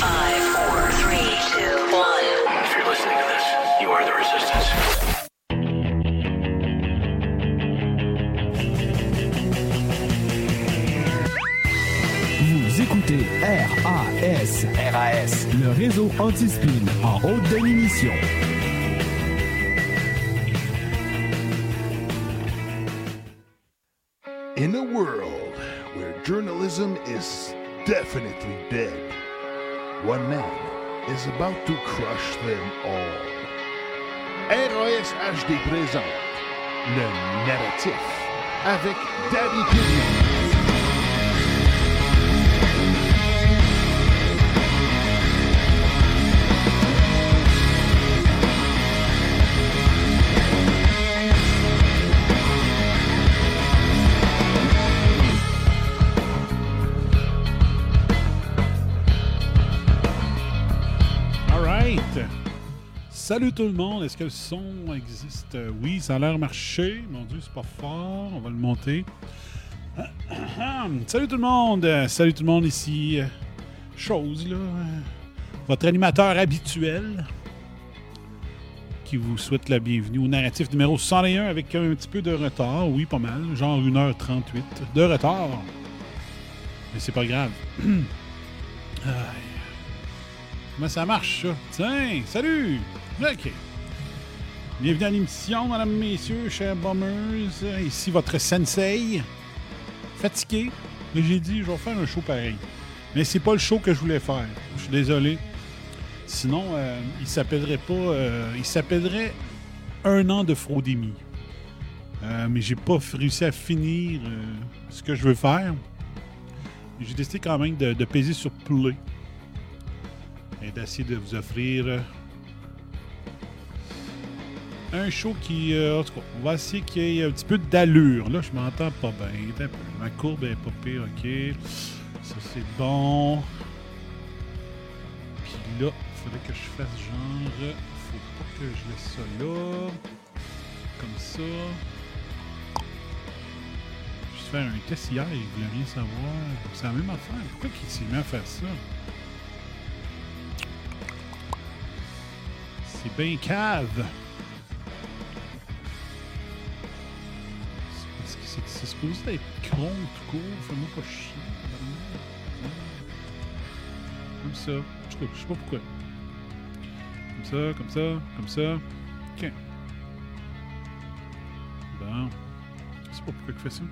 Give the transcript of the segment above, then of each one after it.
Five, four, three, two, one. If you're listening to this, you are the resistance. Vous écoutez RAS. RAS. Le réseau anti-spin en haute définition. In a world where journalism is definitely dead, one man is about to crush them all. ROS HD présente le narratif avec Daddy Pignon. Salut tout le monde. Est-ce que le son existe? Oui, ça a l'air marcher. Mon Dieu, c'est pas fort. On va le monter. Salut tout le monde. Salut tout le monde ici. Chose, là. Votre animateur habituel qui vous souhaite la bienvenue au narratif numéro 101 avec un petit peu de retard. Oui, pas mal. Genre 1h38 de retard. Mais c'est pas grave. Aïe. Comment ça marche, ça? Tiens, salut! OK. Bienvenue à l'émission, mesdames, messieurs, chers bombers. Ici votre sensei. Fatigué, mais j'ai dit, je vais faire un show pareil. Mais c'est pas le show que je voulais faire. Je suis désolé. Sinon, euh, il s'appellerait pas... euh, il s'appellerait Un an de fraudémie. Euh, mais j'ai pas réussi à finir euh, ce que je veux faire. J'ai décidé quand même de, de peser sur play et d'essayer de vous offrir un show qui. euh, en tout cas, on va essayer qu'il y ait un petit peu d'allure. Là, je m'entends pas bien. Ma courbe est pas pire, ok. Ça, c'est bon. Puis là, il faudrait que je fasse genre. Faut pas que je laisse ça là. Comme ça. Je vais faire un test hier, il voulait rien savoir. C'est la même affaire. Pourquoi il s'est mis à faire ça? C'est bien cave. C'est- supposé être con tout court. Fais-moi pas chier. Comme ça. Je sais pas- je pourquoi. Comme ça, comme ça, comme ça. Ok. Bon. Je sais pas pourquoi il fait ça.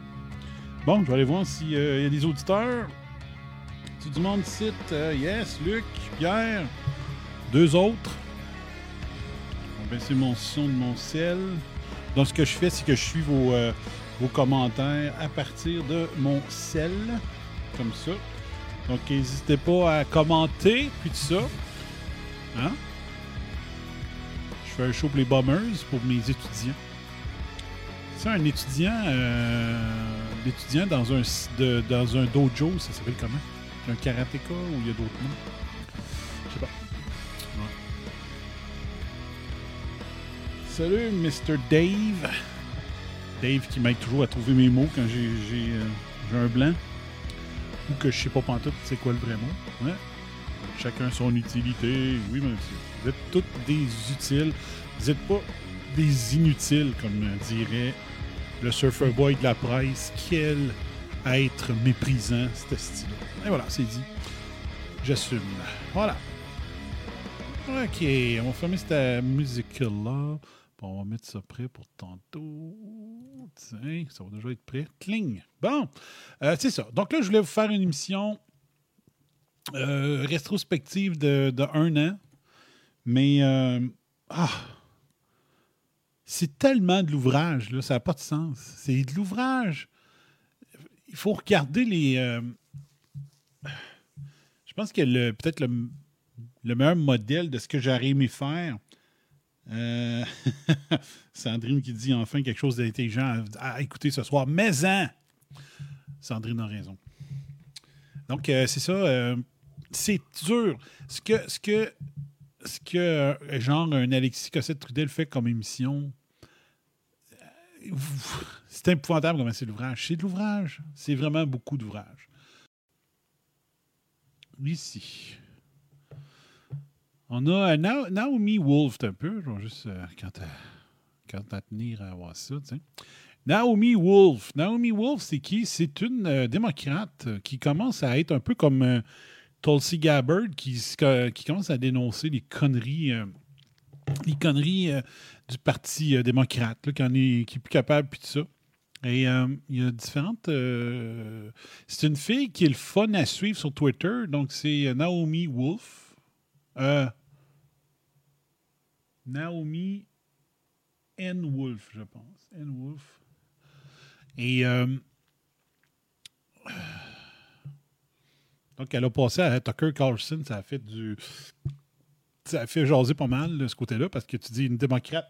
Bon, je vais aller voir s'il y a des auditeurs. Tu du monde site. yes, Luc, Pierre. Deux autres. On va baisser mon son de mon ciel. Donc, ce que je fais, c'est que je suis vos, euh, vos commentaires à partir de mon cell. Comme ça. Donc, n'hésitez pas à commenter, puis tout ça. Hein? Je fais un show pour les bombers, pour mes étudiants. C'est un étudiant, euh, l'étudiant dans un, dans un dojo, ça s'appelle comment? Un karatéka ou il y a d'autres noms? Je sais pas. Ouais. Salut, Mr. Dave. Dave qui m'aide toujours à trouver mes mots quand euh, j'ai un blanc. Ou que je sais pas pantoute c'est quoi le vrai mot? Chacun son utilité. Oui, monsieur. Vous êtes tous des utiles. Vous n'êtes pas des inutiles, comme dirait le surfer boy de la presse. Quel être méprisant, ce style Et voilà, c'est dit. J'assume. Voilà. OK, on va fermer cette musique-là. On va mettre ça prêt pour tantôt. Tiens, ça va déjà être prêt. Cling. Bon, Euh, c'est ça. Donc là, je voulais vous faire une émission euh, rétrospective de, un an. Mais, euh, ah, c'est tellement de l'ouvrage, là, ça n'a pas de sens. C'est de l'ouvrage. Il faut regarder les. Je pense que le- peut-être le, le meilleur modèle de ce que j'aurais aimé faire. Euh, Sandrine qui dit enfin quelque chose d'intelligent à, écouter ce soir. Mais en! Sandrine a raison. Donc, euh, c'est ça. euh, c'est dur. Ce que, ce que, ce que genre, un Alexis Cossette-Trudel fait comme émission, c'est épouvantable comment c'est l'ouvrage. C'est de l'ouvrage. C'est vraiment beaucoup d'ouvrage. Ici. On a euh, Na- Naomi Wolf, un peu. Juste, euh, quand, à, quand à tenir à voir ça. Naomi Wolf. Naomi Wolf, c'est qui? C'est une euh, démocrate euh, qui commence à être un peu comme euh, Tulsi Gabbard, qui, qui commence à dénoncer les conneries, euh, les conneries euh, du Parti euh, démocrate, là, qui, en est, plus capable, puis tout ça. Et euh, il y a différentes. euh, c'est une fille qui est le fun à suivre sur Twitter. Donc, c'est euh, Naomi Wolf. Naomi N. Wolf, je pense. N. Wolf. Et. euh, donc, elle a passé à Tucker Carlson. Ça a fait du. Ça a fait jaser pas mal ce côté-là parce que tu dis une démocrate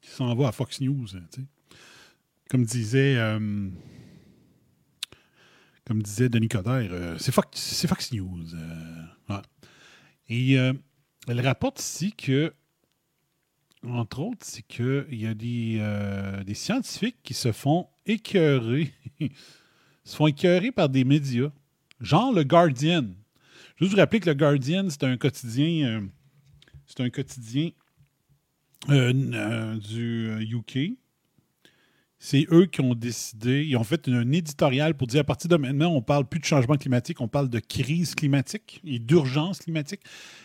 qui s'en va à Fox News. hein, tu sais. Comme disait. euh, comme disait Denis Coderre, euh, c'est Fox, Fox News. Et elle rapporte ici que, entre autres, c'est qu'il y a des, euh, des scientifiques qui se font écœurer, se font écœurer par des médias, genre le Guardian. Juste vous rappeler que le Guardian, c'est un quotidien, euh, c'est un quotidien euh, du UK. C'est eux qui ont décidé, ils ont fait un éditorial pour dire à partir de maintenant, on parle plus de changement climatique, on parle de crise climatique et d'urgence climatique.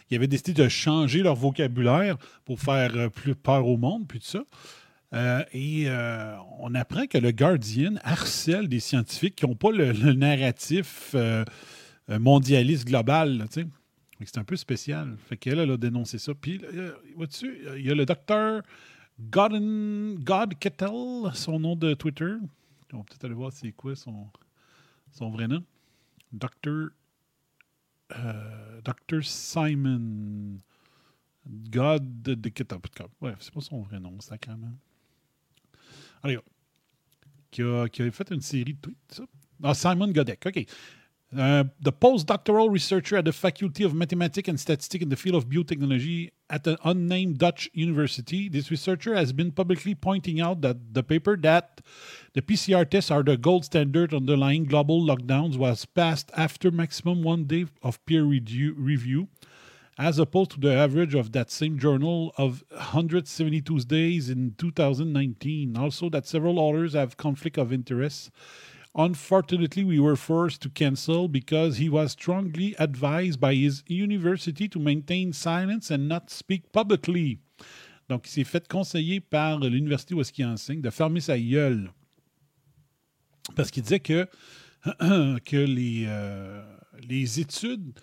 Ils avaient décidé de changer leur vocabulaire pour faire euh, plus peur au monde, puis tout ça. Euh, et euh, on apprend que le Guardian harcèle des scientifiques qui n'ont pas le, narratif mondialiste global. là, C'est un peu spécial. Fait qu'elle, elle a dénoncé ça. Puis, vois-tu, il y a le docteur God Kettle, son nom de Twitter. On va peut-être aller voir c'est quoi son, son vrai nom. Docteur euh, Dr. Simon God de Kettle. Ouais, c'est pas son vrai nom, sacrément. Allez, qui a, qui a fait une série de tweets. ça. Ah, Simon Godek, OK. Uh, the postdoctoral researcher at the Faculty of Mathematics and Statistics in the field of biotechnology at an unnamed Dutch university. This researcher has been publicly pointing out that the paper that the PCR tests are the gold standard underlying global lockdowns was passed after maximum one day of peer review, review as opposed to the average of that same journal of 172 days in 2019. Also, that several authors have conflict of interest. Unfortunately, we were forced to cancel because he was strongly advised by his university to maintain silence and not speak publicly. Donc, il s'est fait conseiller par l'université où est-ce qu'il enseigne de fermer sa gueule. Parce qu'il disait que, que les, euh, les études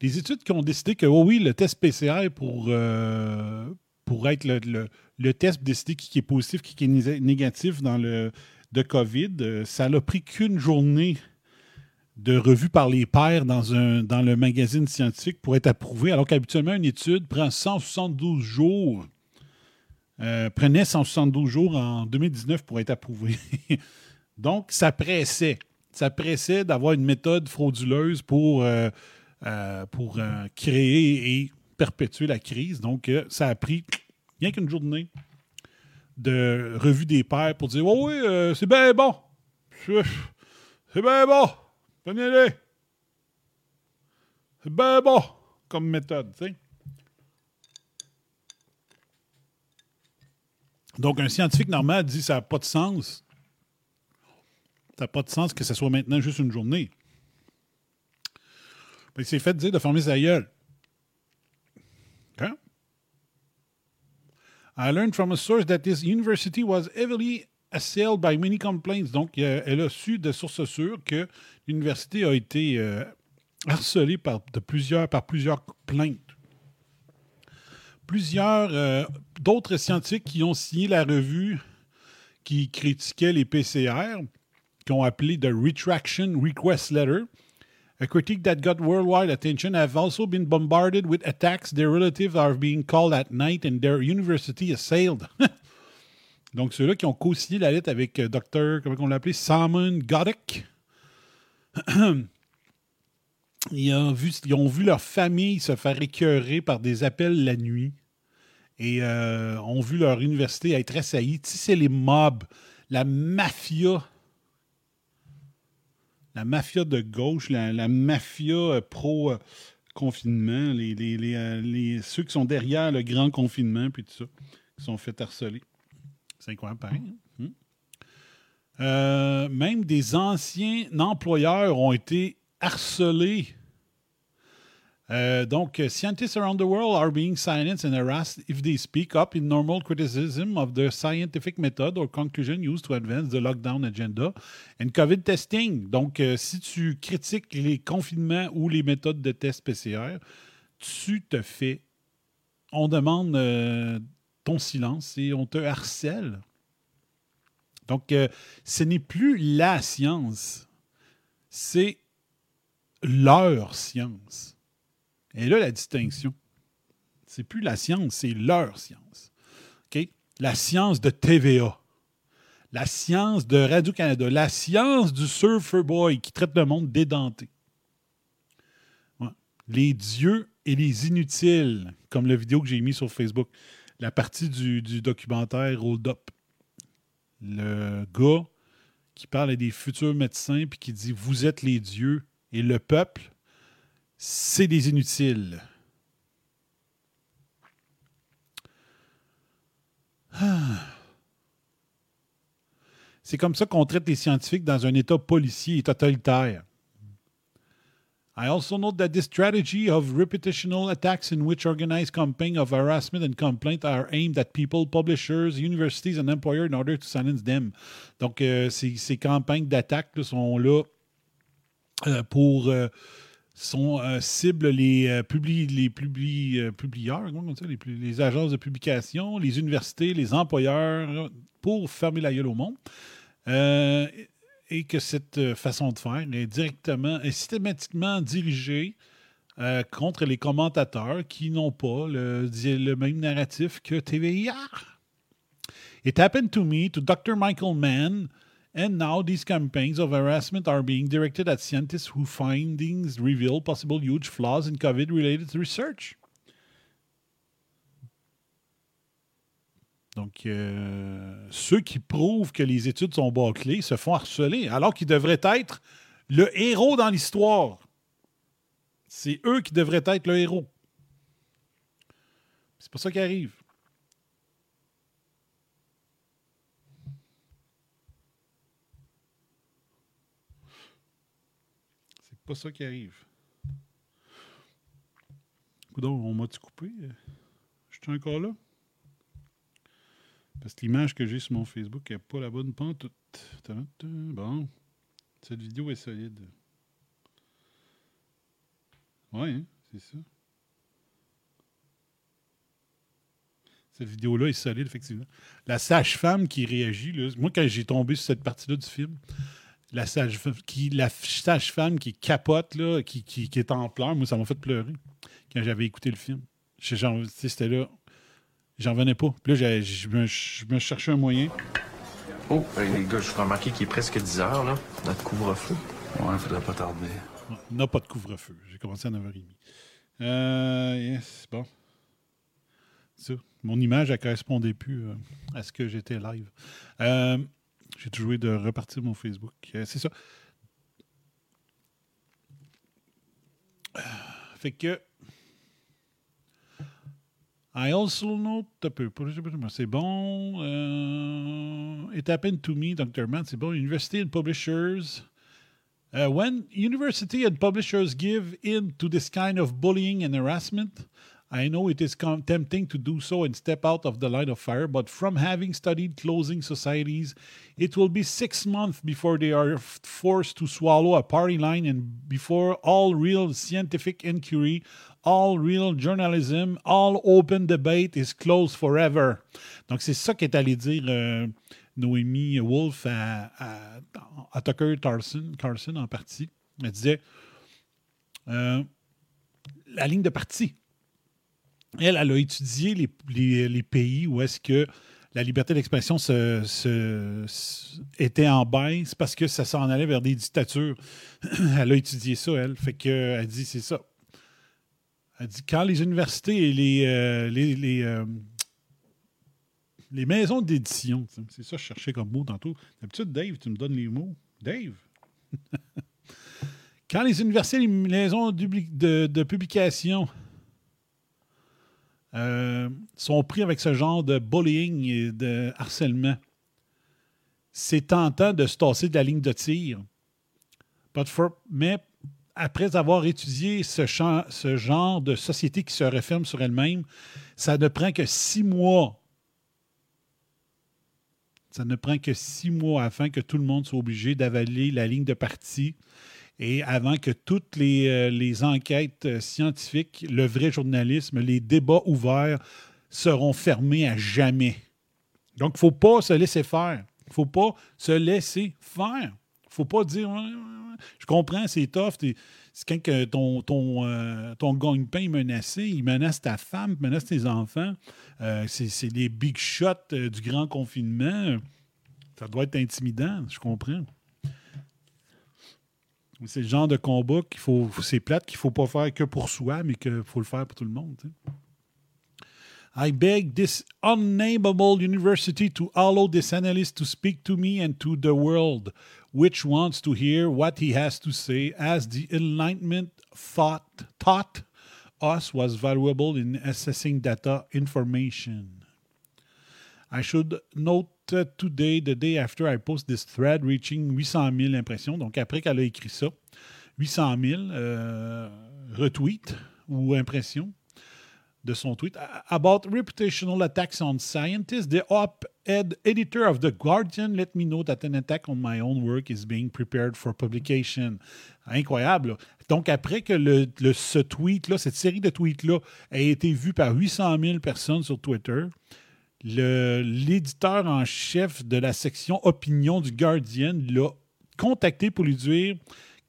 les études qui ont décidé que, oh oui, le test PCR pour, euh, pour être le, le- test décider qui est positif, qui est né- négatif dans le de COVID, euh, ça n'a pris qu'une journée de revue par les pairs dans, un, dans le magazine scientifique pour être approuvé, alors qu'habituellement, une étude prend 172 jours. euh, prenait 172 jours en 2019 pour être approuvée. Donc, ça pressait. Ça pressait d'avoir une méthode frauduleuse pour, euh, pour créer et perpétuer la crise. Donc, ça a pris rien qu'une journée de revue des pairs pour dire Oh oui, euh, c'est bien bon. C'est bien bon. Prenez-les. C'est bien bon comme méthode, tu sais. Donc, un scientifique normal dit ça n'a pas de sens. Ça n'a pas de sens que ce soit maintenant juste une journée. Ben, il s'est fait dire de fermer sa gueule. OK? I learned from a source that this university was heavily assailed by many complaints. Donc, elle a su de sources sûres que l'université a été euh, harcelée par, plusieurs, par plusieurs plaintes. Plusieurs euh, d'autres scientifiques qui ont signé la revue qui critiquait les PCR, qui ont appelé The Retraction Request Letter, A critique that got worldwide attention have also been bombarded with attacks. Their relatives are being called at night and their university assailed. Donc, ceux-là qui ont co-signé la lettre avec euh, Dr. Comment on l'a appelé? Simon Goddick. ils, ont vu, ils ont vu leur famille se faire écœurer par des appels la nuit et euh, ont vu leur université être assaillie. Tu sais, c'est les mobs, la mafia, la mafia de gauche, la, mafia euh, pro-confinement, les, les, euh, les- ceux qui sont derrière le grand confinement, puis tout ça, qui sont fait harceler. C'est incroyable, pareil. hein? Hmm? Euh, même des anciens employeurs ont été harcelés. Euh, donc, euh, scientists around the world are being silenced and harassed if they speak up in normal criticism of the scientific method or conclusion used to advance the lockdown agenda and COVID testing. Donc, euh, si tu critiques les confinements ou les méthodes de test PCR, tu te fais. On demande euh, ton silence et on te harcèle. Donc, ce n'est plus la science, c'est leur science. Et là, la distinction. C'est plus la science, c'est leur science. La science de TVA. La science de Radio-Canada. La science du Surfer Boy qui traite le monde d'édenté. Les dieux et les inutiles, comme la vidéo que j'ai mise sur Facebook. La partie du, du documentaire Hold Up. Le gars qui parle à des futurs médecins puis qui dit Vous êtes les dieux et le peuple, c'est des inutiles. Ah. C'est comme ça qu'on traite les scientifiques dans un État policier et totalitaire. I also note that this strategy of reputational attacks in which organized campaigns of harassment and complaint are aimed at people, publishers, universities and employers in order to silence them. Donc, euh, ces, campagnes d'attaque sont là euh, pour euh, sont euh, les euh, publi- les publi- euh, publieurs, ça, les, agences de publication, les universités, les employeurs, pour fermer la gueule au monde. Euh, et que cette euh, façon de faire est directement, est systématiquement dirigée contre les commentateurs qui n'ont pas le, le même narratif que TVIR. It happened to me, to Dr. Michael Mann, and now these campaigns of harassment are being directed at scientists whose findings reveal possible huge flaws in COVID related research. Donc, euh, ceux qui prouvent que les études sont bâclées se font harceler, alors qu'ils devraient être le héros dans l'histoire. C'est eux qui devraient être le héros. C'est pas ça qui arrive. C'est pas ça qui arrive. Coudon, on m'a-tu coupé? Je suis encore là? Parce que l'image que j'ai sur mon Facebook n'est pas la bonne pantoute. Bon. Cette vidéo est solide. Ouais, hein, c'est ça. Cette vidéo-là est solide, effectivement. La sage-femme qui réagit, moi, quand j'ai tombé sur cette partie-là du film, la sage-femme qui, la sage-femme qui capote, là, qui, qui, qui est en pleurs, moi, ça m'a fait pleurer quand j'avais écouté le film. C'était là. J'en revenais pas. Puis là, je me, je me cherchais un moyen. Oh, hey, les gars, je vous remarqué qu'il est presque 10 heures, là. Notre couvre-feu. Ouais, faudrait pas tarder. Ouais, On n'a pas de couvre-feu. J'ai commencé à 9h30. Euh, yes, bon. Ça. Mon image, elle correspondait plus euh, à ce que j'étais live. Euh, j'ai oublié de repartir mon Facebook. Euh, c'est ça. Euh, Fait que. I also peu, C'est bon. Euh, it happened to me, Dr. Mann. C'est bon. University and Publishers. When university and publishers give in to this kind of bullying and harassment, I know it is tempting to do so and step out of the line of fire, but from having studied closing societies, it will be six months before they are forced to swallow a party line and before all real scientific inquiry, all real journalism, all open debate is closed forever. Donc, c'est ça qu'est allé dire euh, Noémie Wolf à, à, à Tucker Carlson, Carlson en partie. Elle disait euh, la ligne de parti. Elle, elle a étudié les, pays où est-ce que la liberté d'expression était en baisse parce que ça s'en allait vers des dictatures. elle a étudié ça, elle. Fait que, euh, elle dit, c'est ça. Elle dit, quand les universités et les, euh, les, les, euh, les maisons d'édition, c'est ça que je cherchais comme mot tantôt. D'habitude, Dave, tu me donnes les mots. Dave? quand les universités et les maisons de publication euh, sont pris avec ce genre de bullying et de harcèlement, c'est tentant de se tasser de la ligne de tir. Mais après avoir étudié ce, ce genre de société qui se referme sur elle-même, ça ne prend que six mois. Ça ne prend que six mois afin que tout le monde soit obligé d'avaler la ligne de parti et avant que toutes les, euh, enquêtes euh, scientifiques, le vrai journalisme, les débats ouverts seront fermés à jamais. Donc, il ne faut pas se laisser faire. Il ne faut pas se laisser faire. Il ne faut pas dire. Je comprends, c'est tough. C'est quand que ton, ton, euh, ton gagne-pain est menacé, il menace ta femme, il menace tes enfants. Euh, c'est les big shots du grand confinement. Ça doit être intimidant, je comprends. C'est le genre de combat qu'il faut. C'est plate qu'il ne faut pas faire que pour soi, mais qu'il faut le faire pour tout le monde. I beg this unnameable university to allow this analyst to speak to me and to the world, which wants to hear what he has to say, as the Enlightenment thought, taught us was valuable in assessing data information. I should note today, the day after I post this thread, reaching 800 000 impressions. Donc, après qu'elle a écrit ça, 800 000 euh, retweets ou impressions de son tweet. About reputational attacks on scientists, the op-ed editor of The Guardian let me know that an attack on my own work is being prepared for publication. Incroyable. Donc, après que le, le- ce tweet-là, cette série de tweets-là, ait été vue par 800 000 personnes sur Twitter, l'éditeur en chef de la section opinion du Guardian l'a contacté pour lui dire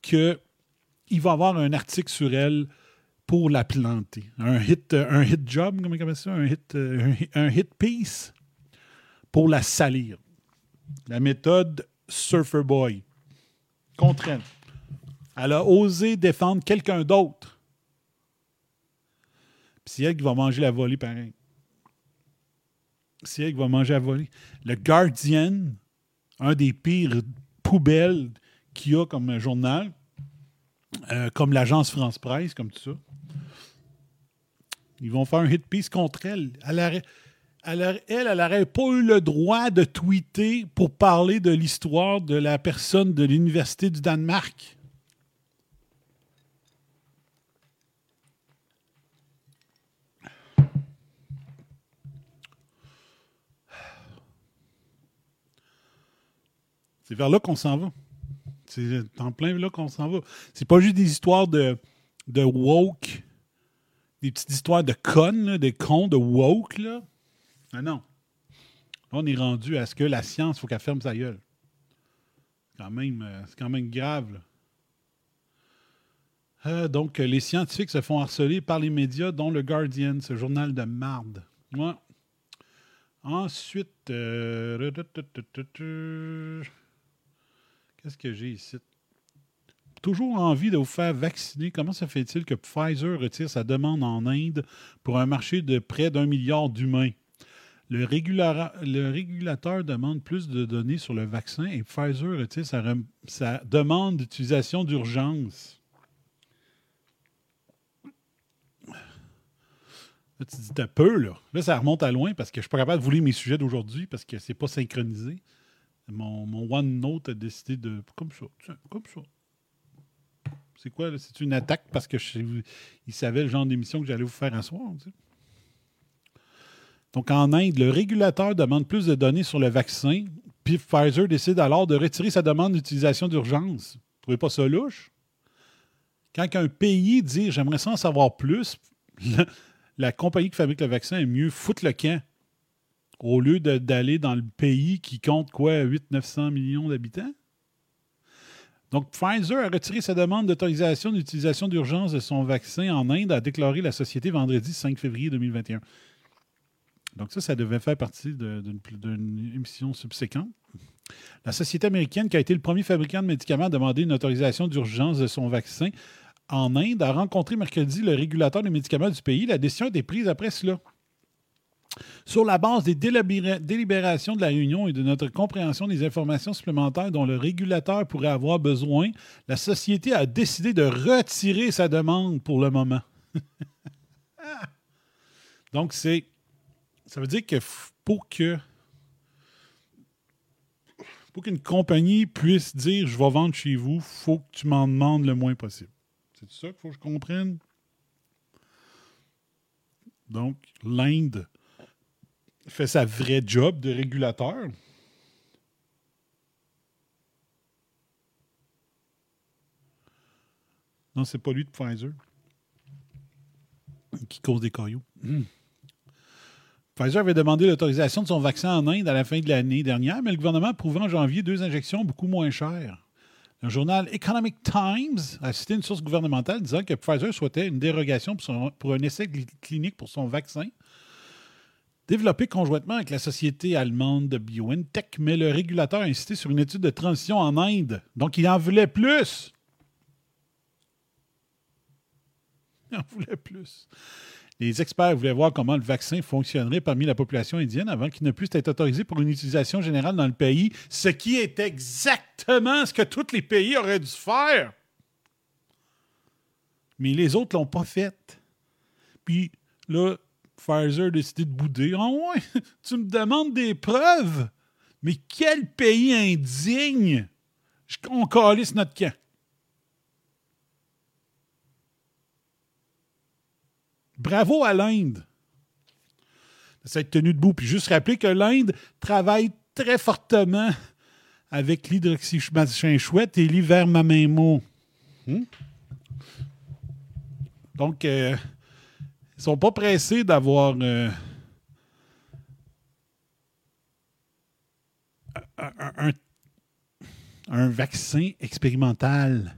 qu'il va avoir un article sur elle pour la planter. Un hit, job, comment ça? Un hit, euh, un hit piece pour la salir. La méthode Surfer Boy. Contre elle. Elle a osé défendre quelqu'un d'autre. Puis c'est elle qui va manger la volée pareil. Qui va manger la volée. Le Guardian, un des pires poubelles qu'il y a comme journal, euh, comme l'agence France Presse, comme tout ça. Ils vont faire un hit piece contre elle. Elle, elle, elle, pas eu le droit de tweeter pour parler de l'histoire de la personne de l'Université du Danemark. C'est vers là qu'on s'en va. C'est en plein là qu'on s'en va. C'est pas juste des histoires de, de woke, des petites histoires de connes, des cons de woke, là. Ah non. Là, on est rendu à ce que la science, il faut qu'elle ferme sa gueule. Quand même, euh, c'est quand même grave. Euh, donc, euh, les scientifiques se font harceler par les médias, dont le Guardian, ce journal de marde. Ensuite, qu'est-ce que j'ai ici? Toujours envie de vous faire vacciner. Comment se fait-il que Pfizer retire sa demande en Inde pour un marché de près d'un milliard d'humains? Le, régulateur demande plus de données sur le vaccin et Pfizer retire sa, demande d'utilisation d'urgence. Là, tu dis, t'as peu, là. Là, ça remonte à loin parce que je suis pas capable de vous lire mes sujets d'aujourd'hui parce que c'est pas synchronisé. Mon, OneNote a décidé de. Comme ça, tiens, comme ça. C'est quoi? C'est une attaque parce que savait le genre d'émission que j'allais vous faire un soir. Donc, en Inde, le régulateur demande plus de données sur le vaccin, puis Pfizer décide alors de retirer sa demande d'utilisation d'urgence. Vous trouvez pas ça louche? Quand un pays dit j'aimerais ça en savoir plus, la, la compagnie qui fabrique le vaccin est mieux foutre le camp au lieu d'aller dans le pays qui compte quoi, 800-900 millions d'habitants? Donc, Pfizer a retiré sa demande d'autorisation d'utilisation d'urgence de son vaccin en Inde, a déclaré la société vendredi 5 février 2021. Donc, ça, ça devait faire partie d'une émission subséquente. La société américaine, qui a été le premier fabricant de médicaments à demander une autorisation d'urgence de son vaccin en Inde, a rencontré mercredi le régulateur des médicaments du pays. La décision a été prise après cela. Sur la base des délibéra- délibérations de la réunion et de notre compréhension des informations supplémentaires dont le régulateur pourrait avoir besoin, la société a décidé de retirer sa demande pour le moment. Donc, c'est. Ça veut dire que pour que. Pour qu'une compagnie puisse dire je vais vendre chez vous, il faut que tu m'en demandes le moins possible. C'est ça qu'il faut que je comprenne? Donc, l'Inde fait sa vraie job de régulateur. Non, c'est pas lui de Pfizer qui cause des cailloux. Pfizer avait demandé l'autorisation de son vaccin en Inde à la fin de l'année dernière, mais le gouvernement a prouvé en janvier deux injections beaucoup moins chères. Le journal Economic Times a cité une source gouvernementale disant que Pfizer souhaitait une dérogation pour, un essai cli- clinique pour son vaccin, développé conjointement avec la société allemande de BioNTech, mais le régulateur a insisté sur une étude de transition en Inde. Donc, il en voulait plus. Il en voulait plus. Les experts voulaient voir comment le vaccin fonctionnerait parmi la population indienne avant qu'il ne puisse être autorisé pour une utilisation générale dans le pays, ce qui est exactement ce que tous les pays auraient dû faire. Mais les autres l'ont pas fait. Puis là, Pfizer a décidé de bouder. Ouais, tu me demandes des preuves? Mais quel pays indigne! On calisse notre camp. Bravo à l'Inde. de s'être tenu debout. Puis juste rappeler que l'Inde travaille très fortement avec l'hydroxymachin chouette et l'ivermamemo. Hmm? Donc, euh, ils sont pas pressés d'avoir euh, un, vaccin expérimental.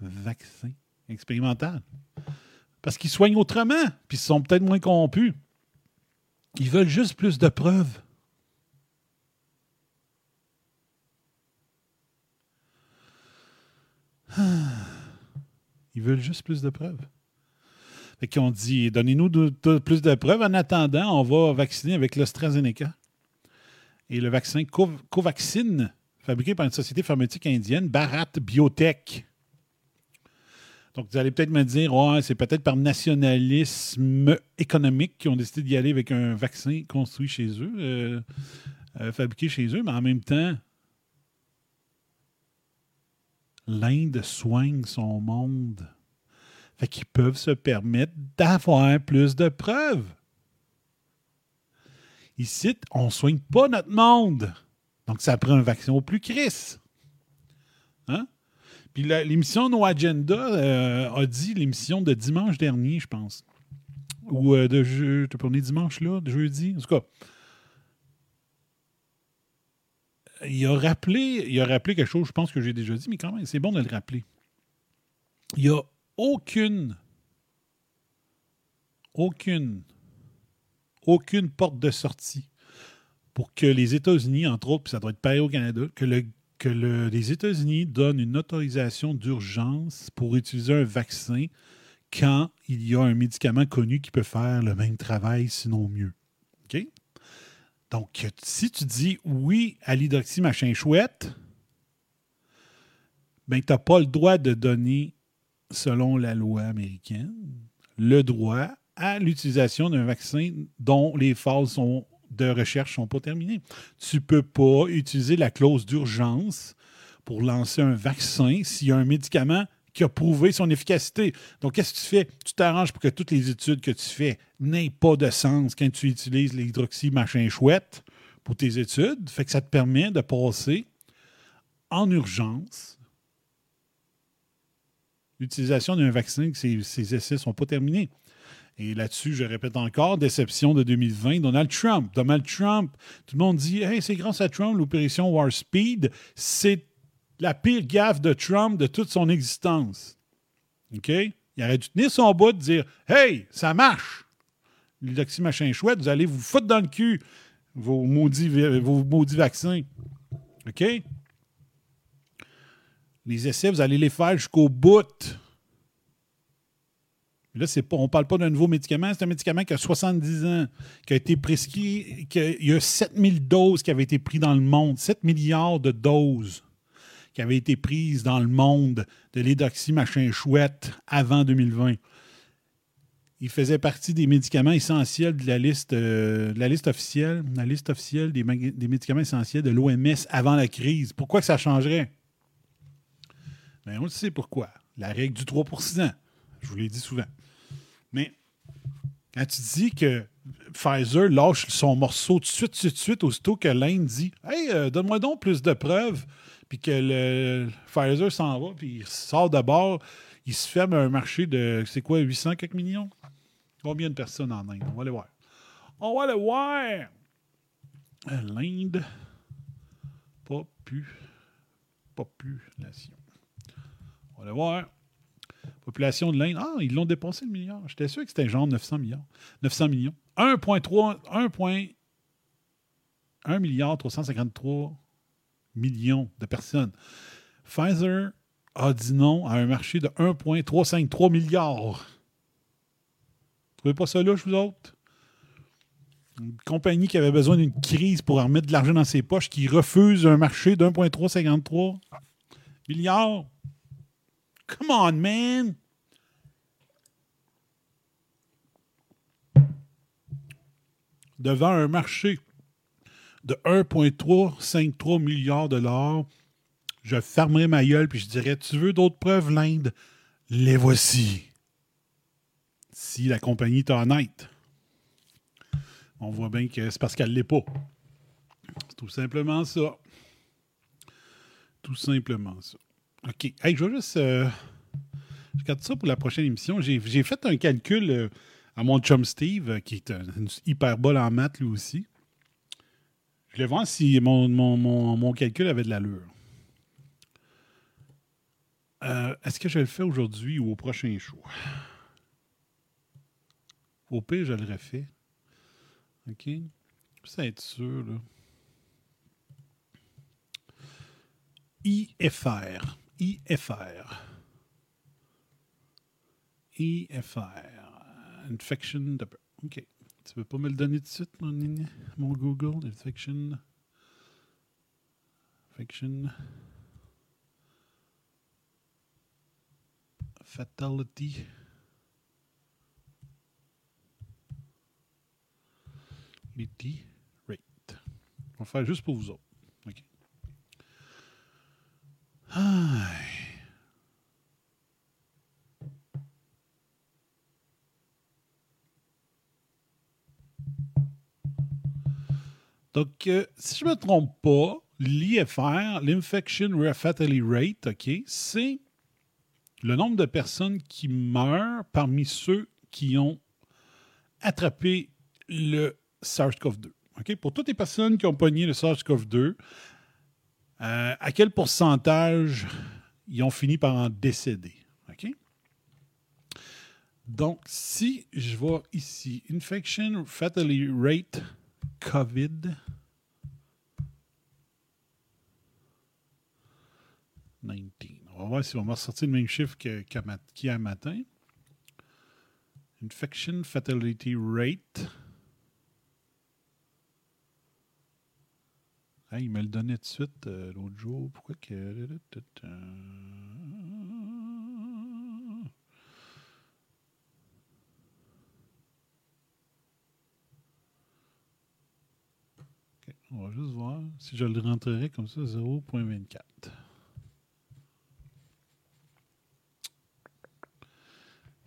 Vaccin expérimental. Parce qu'ils soignent autrement, puis ils sont peut-être moins corrompus. Ils veulent juste plus de preuves. Ils veulent juste plus de preuves. Qu'ils ont dit, donnez-nous plus de preuves. En attendant, on va vacciner avec l'AstraZeneca. Et le vaccin Co- Covaxin, fabriqué par une société pharmaceutique indienne, Bharat Biotech. Donc, vous allez peut-être me dire, c'est peut-être par nationalisme économique qu'ils ont décidé d'y aller avec un vaccin construit chez eux, euh, euh, fabriqué chez eux, mais en même temps, l'Inde soigne son monde. Fait qu'ils peuvent se permettre d'avoir plus de preuves. Ici, on ne soigne pas notre monde. Donc, ça prend un vaccin au plus cris. Hein? Puis l'émission No Agenda euh, a dit l'émission de dimanche dernier, je pense. Ou euh, de. T'as pas dimanche là, de jeudi. En tout cas. Il a rappelé, il a rappelé quelque chose, je pense que j'ai déjà dit, mais quand même, c'est bon de le rappeler. Il a aucune, aucune, aucune porte de sortie pour que les États-Unis, entre autres, puis ça doit être pareil au Canada, que, le, que le- les États-Unis donnent une autorisation d'urgence pour utiliser un vaccin quand il y a un médicament connu qui peut faire le même travail, sinon mieux. OK? Donc, si tu dis oui à l'hydroxy machin chouette, ben, tu n'as pas le droit de donner, selon la loi américaine, le droit à l'utilisation d'un vaccin dont les phases de recherche ne sont pas terminées. Tu ne peux pas utiliser la clause d'urgence pour lancer un vaccin s'il y a un médicament qui a prouvé son efficacité. Donc, qu'est-ce que tu fais? Tu t'arranges pour que toutes les études que tu fais n'aient pas de sens quand tu utilises l'hydroxy machin chouette pour tes études. Fait que ça te permet de passer en urgence l'utilisation d'un vaccin que ses, essais ne sont pas terminés. Et là-dessus, je répète encore, déception de 2020, Donald Trump. Donald Trump, tout le monde dit Hey, c'est grâce à Trump, l'opération War Speed, c'est la pire gaffe de Trump de toute son existence. OK? Il aurait dû tenir son bout de dire Hey, ça marche! L'hydroxy machin chouette, vous allez vous foutre dans le cul vos maudits, vos maudits vaccins. OK? Les essais, vous allez les faire jusqu'au bout. Là, on ne parle pas d'un nouveau médicament, c'est un médicament qui a 70 ans, qui a été prescrit, il y a 7000 doses qui avaient été prises dans le monde, 7 milliards de doses qui avaient été prises dans le monde de l'édoxy machin chouette avant 2020. Il faisait partie des médicaments essentiels de la liste, euh, officielle, la liste officielle des, des médicaments essentiels de l'OMS avant la crise. Pourquoi que ça changerait? Bien, on le sait pourquoi. La règle du 3% Je vous l'ai dit souvent. Mais quand tu dis que Pfizer lâche son morceau tout de suite, de suite, aussitôt que l'Inde dit Hey, euh, donne-moi donc plus de preuves, puis que le Pfizer s'en va, puis il sort de bord, il se ferme un marché de, c'est quoi, 800 quelques millions? Combien de personnes en Inde? On va aller voir. On va aller voir euh, L'Inde, population. On va voir. Population de l'Inde. Ah, ils l'ont dépensé le milliard. J'étais sûr que c'était genre 900 milliards. 900 millions. 1,3 1, milliard 353 millions de personnes. Pfizer a dit non à un marché de 1,353 milliards. Vous trouvez pas ça je vous autres? Une compagnie qui avait besoin d'une crise pour remettre de l'argent dans ses poches, qui refuse un marché de 1,353 milliards. Come on, man! Devant un marché de 1,353 milliards de dollars, je fermerai ma gueule puis je dirais Tu veux d'autres preuves, l'Inde? Les voici. Si la compagnie est honnête. On voit bien que c'est parce qu'elle ne l'est pas. C'est tout simplement ça. Tout simplement ça. OK. Hey, je vais juste. Euh, je garde ça pour la prochaine émission. J'ai fait un calcul euh, à mon chum Steve, euh, qui est un, une hyperbole en maths lui aussi. Je voulais voir si mon, mon, calcul avait de l'allure. Est-ce que je le fais aujourd'hui ou au prochain show? Au pire, je le refais. OK? Ça être sûr, là. IFR. IFR. IFR. Infection. OK. Tu veux pas me le donner tout de suite, mon, Google? Infection. Infection. Fatality. Fatality rate. On va faire juste pour vous autres. OK. Donc, euh, si je ne me trompe pas, l'IFR, l'Infection Fatality Rate, OK, c'est le nombre de personnes qui meurent parmi ceux qui ont attrapé le SARS-CoV-2. OK? Pour toutes les personnes qui ont pogné le SARS-CoV-2, euh, à quel pourcentage ils ont fini par en décéder? OK? Donc, si je vois ici, Infection Fatality Rate COVID. 19. On va voir si on va ressortir le même chiffre qu'hier matin. Infection Fatality Rate. Il me le donnait de suite euh, l'autre jour. Pourquoi que. on va juste voir si je le rentrerai comme ça, 0.24.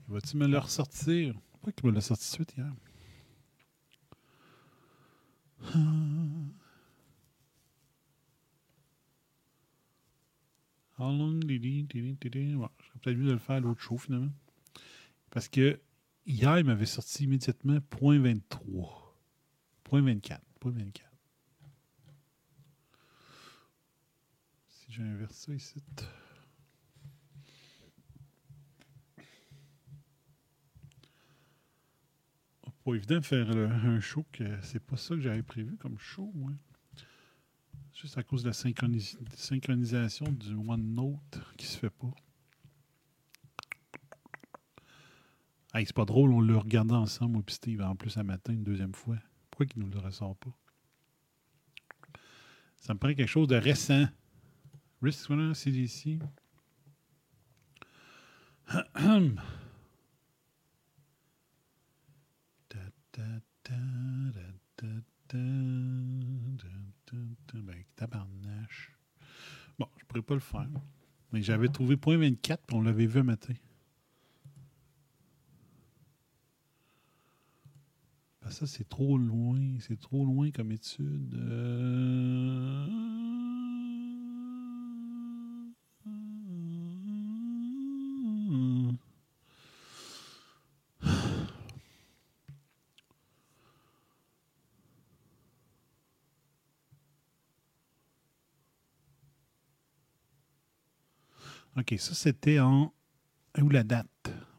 Va-t-il me le ressortir? Pourquoi il me l'a sorti de suite hier? How long J'aurais peut-être mieux de le faire à l'autre show, finalement. Parce que hier, il m'avait sorti immédiatement 0.23. 0.24. 0.24. Si J'inverse ça ici. Pas évident de faire un show que c'est pas ça que j'avais prévu comme show, moi. Juste à cause de la synchronis- synchronisation du OneNote qui se fait pas. Hey, c'est pas drôle, on l'a regardé ensemble, moi Steve, en plus un matin, une deuxième fois. Pourquoi qu'il nous le ressort pas? Ça me prend quelque chose de récent. Risk Winner, CDC. Ben, tabarnache. Bon, je ne pourrais pas le faire. Mais j'avais trouvé point 24, puis on l'avait vu un matin. Ben, ça, c'est trop loin. C'est trop loin comme étude. Euh, OK, ça, c'était en... Où la date?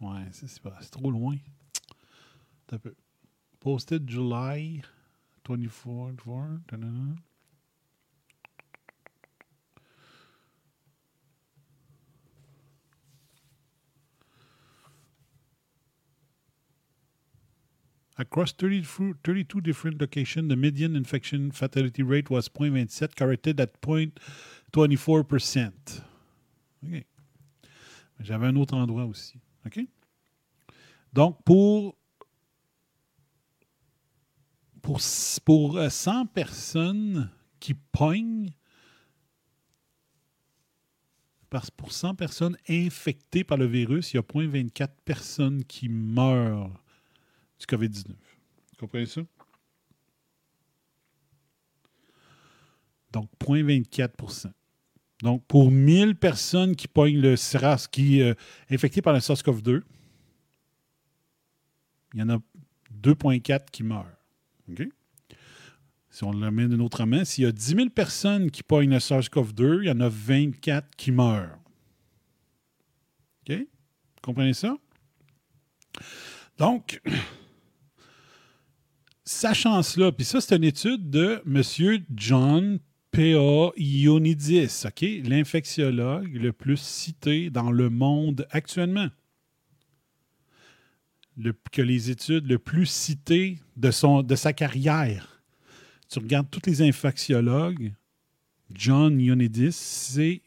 Ouais, c'est trop loin. Posted July 24. 4, tadadam. Across 30 fu- 32 different locations, the median infection fatality rate was 0.27, corrected at 0.24%. J'avais un autre endroit aussi. Donc, pour, pour, pour euh, 100 personnes qui pognent, pour 100 personnes infectées par le virus, il y a 0.24 personnes qui meurent du COVID-19. Vous comprenez ça? Donc, 0.24 Donc, pour 1000 personnes qui pognent le SRAS, qui euh, infectées par le SARS-CoV-2, il y en a 2,4 qui meurent. Si on le met d'une autre main, s'il y a 10 000 personnes qui pognent le SARS-CoV-2, il y en a 24 qui meurent. OK? Vous comprenez ça? Donc, sachant cela, puis ça, c'est une étude de M. John P.A. Ionidis, OK? L'infectiologue le plus cité dans le monde actuellement. Le- que les études le plus citées de, son, de sa carrière. Tu regardes tous les infectiologues, John Ionidis, c'est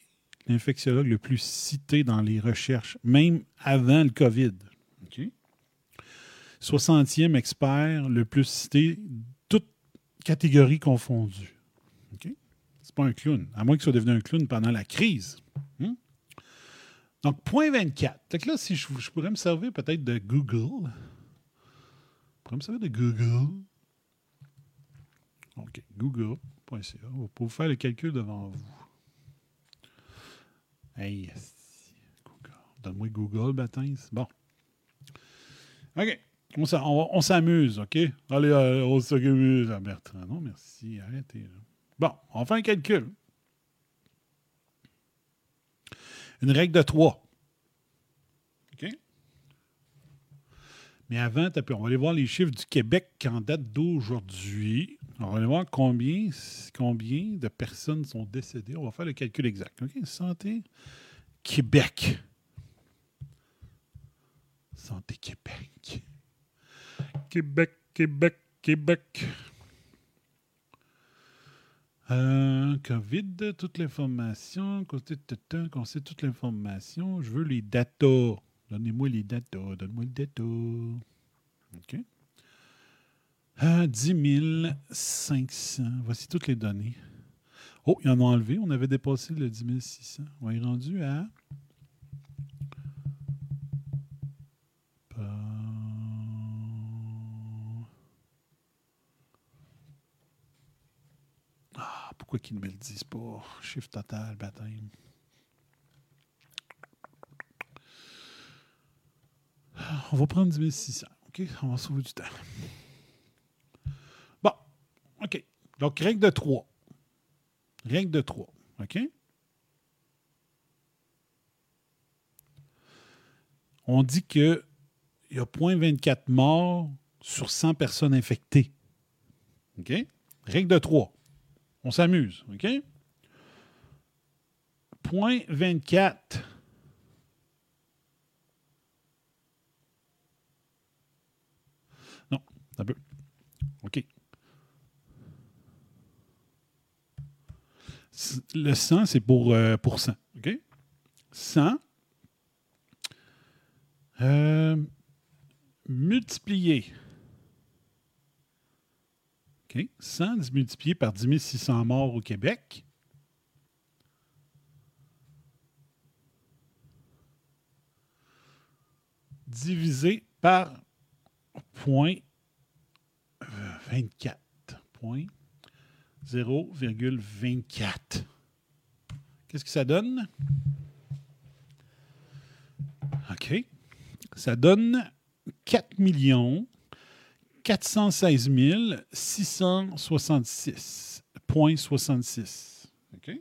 l'infectiologue le plus cité dans les recherches, même avant le COVID. OK? 60e expert le plus cité, toutes catégories confondues. Pas un clown, à moins qu'il soit devenu un clown pendant la crise. Hmm? Donc, point 24. Fait que là, si je, je pourrais me servir peut-être de Google. Je pourrais me servir de Google. OK, google.ca. Va pouvoir faire le calcul devant vous. Hey, Google. Donne-moi Google, Baptiste. Bon. OK. On s'a- on- on s'amuse, OK? Allez, on s'amuse, Bertrand. Non, merci. Arrêtez. Bon, on fait un calcul. Une règle de 3. OK? Mais avant, on va aller voir les chiffres du Québec en date d'aujourd'hui. On va aller voir combien, combien de personnes sont décédées. On va faire le calcul exact. OK? Santé Québec. Santé Québec. Québec, Québec, Québec. Euh, COVID, toute l'information, qu'on sait toute l'information. Je veux les datas. Donnez-moi les datas. Donne-moi le data. OK. Euh, 10 500. Voici toutes les données. Oh, ils en ont enlevé. On avait dépassé le 10 600. On est rendu à. pourquoi qu'ils ne me le disent pas? Chiffre total, baptême. On va prendre 10600. OK? On va sauver du temps. Bon. OK. Donc, règle de 3. Règle de 3. OK? On dit qu'il y a 0.24 morts sur 100 personnes infectées. OK? Règle de 3. On s'amuse. OK? Point 24. Non, un peu. OK. Le 100, c'est pour, euh, pour 100. OK? 100 euh, multiplié. OK? 100 multiplié par 10 600 morts au Québec. Divisé par point 24. Point 0,24. Qu'est-ce que ça donne? OK. Ça donne 4 millions 416 666,66. OK?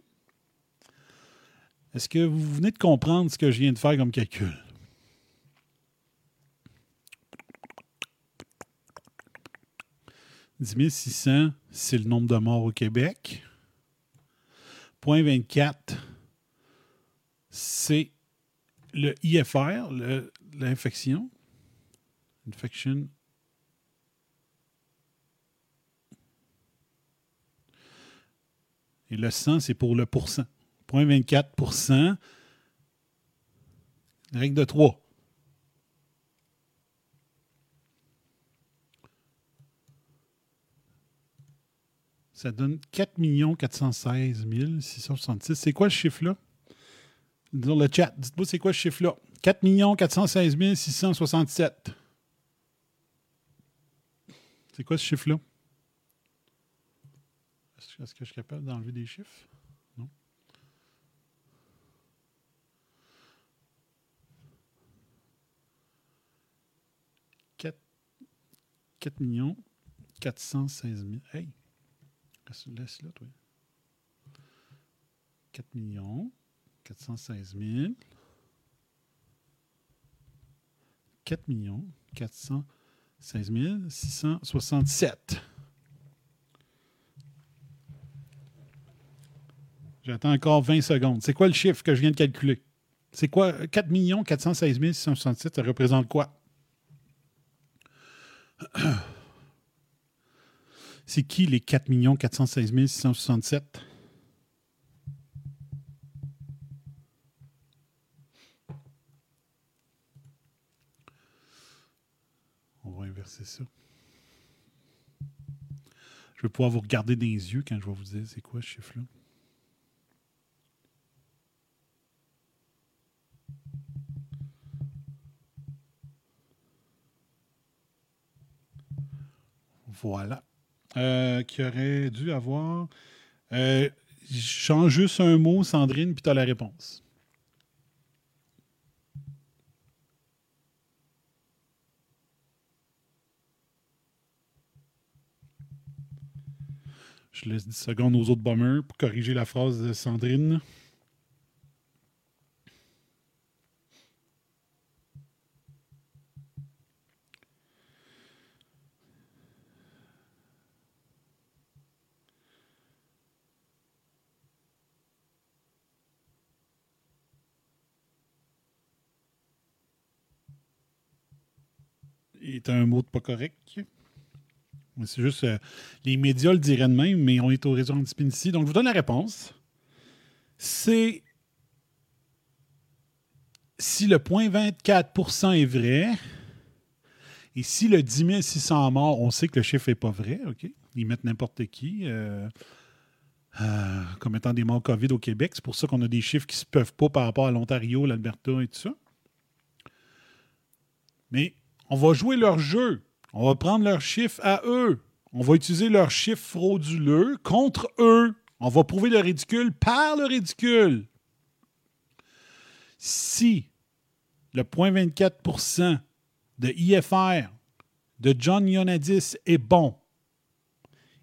Est-ce que vous venez de comprendre ce que je viens de faire comme calcul? « 10 600, c'est le nombre de morts au Québec. Point 24, c'est le IFR, l'infection. Infection. Et le 100, c'est pour le pourcent. 0.24% Règle de 3. Ça donne 4 416 666. C'est quoi ce chiffre-là? Dans le chat, dites-moi c'est quoi ce chiffre-là? 4 416 667. C'est quoi ce chiffre-là? Est-ce que je suis capable d'enlever des chiffres? Non. 4, 4 millions 416 000. Hey! Laisse là, toi. 4 millions 416 000. 4 millions 416 667. J'attends encore 20 secondes. C'est quoi le chiffre que je viens de calculer? C'est quoi? 4 416 667, ça représente quoi? C'est qui les 4 416 667? On va inverser ça. Je vais pouvoir vous regarder dans les yeux quand je vais vous dire c'est quoi ce chiffre-là. Voilà. Euh, qui aurait dû avoir. Euh, change juste un mot, Sandrine, puis tu as la réponse. Je laisse 10 secondes aux autres bombers pour corriger la phrase de Sandrine. Un mot de pas correct. C'est juste, euh, les médias le diraient de même, mais on est au réseau anti ici. Donc, je vous donne la réponse. C'est si le point 24% est vrai, et si le 10 600 morts, on sait que le chiffre n'est pas vrai, OK? Ils mettent n'importe qui euh, euh, comme étant des morts COVID au Québec. C'est pour ça qu'on a des chiffres qui ne se peuvent pas par rapport à l'Ontario, l'Alberta et tout ça. Mais on va jouer leur jeu. On va prendre leurs chiffres à eux. On va utiliser leurs chiffres frauduleux contre eux. On va prouver le ridicule par le ridicule. Si le 0.24% de IFR de John Yonadis est bon,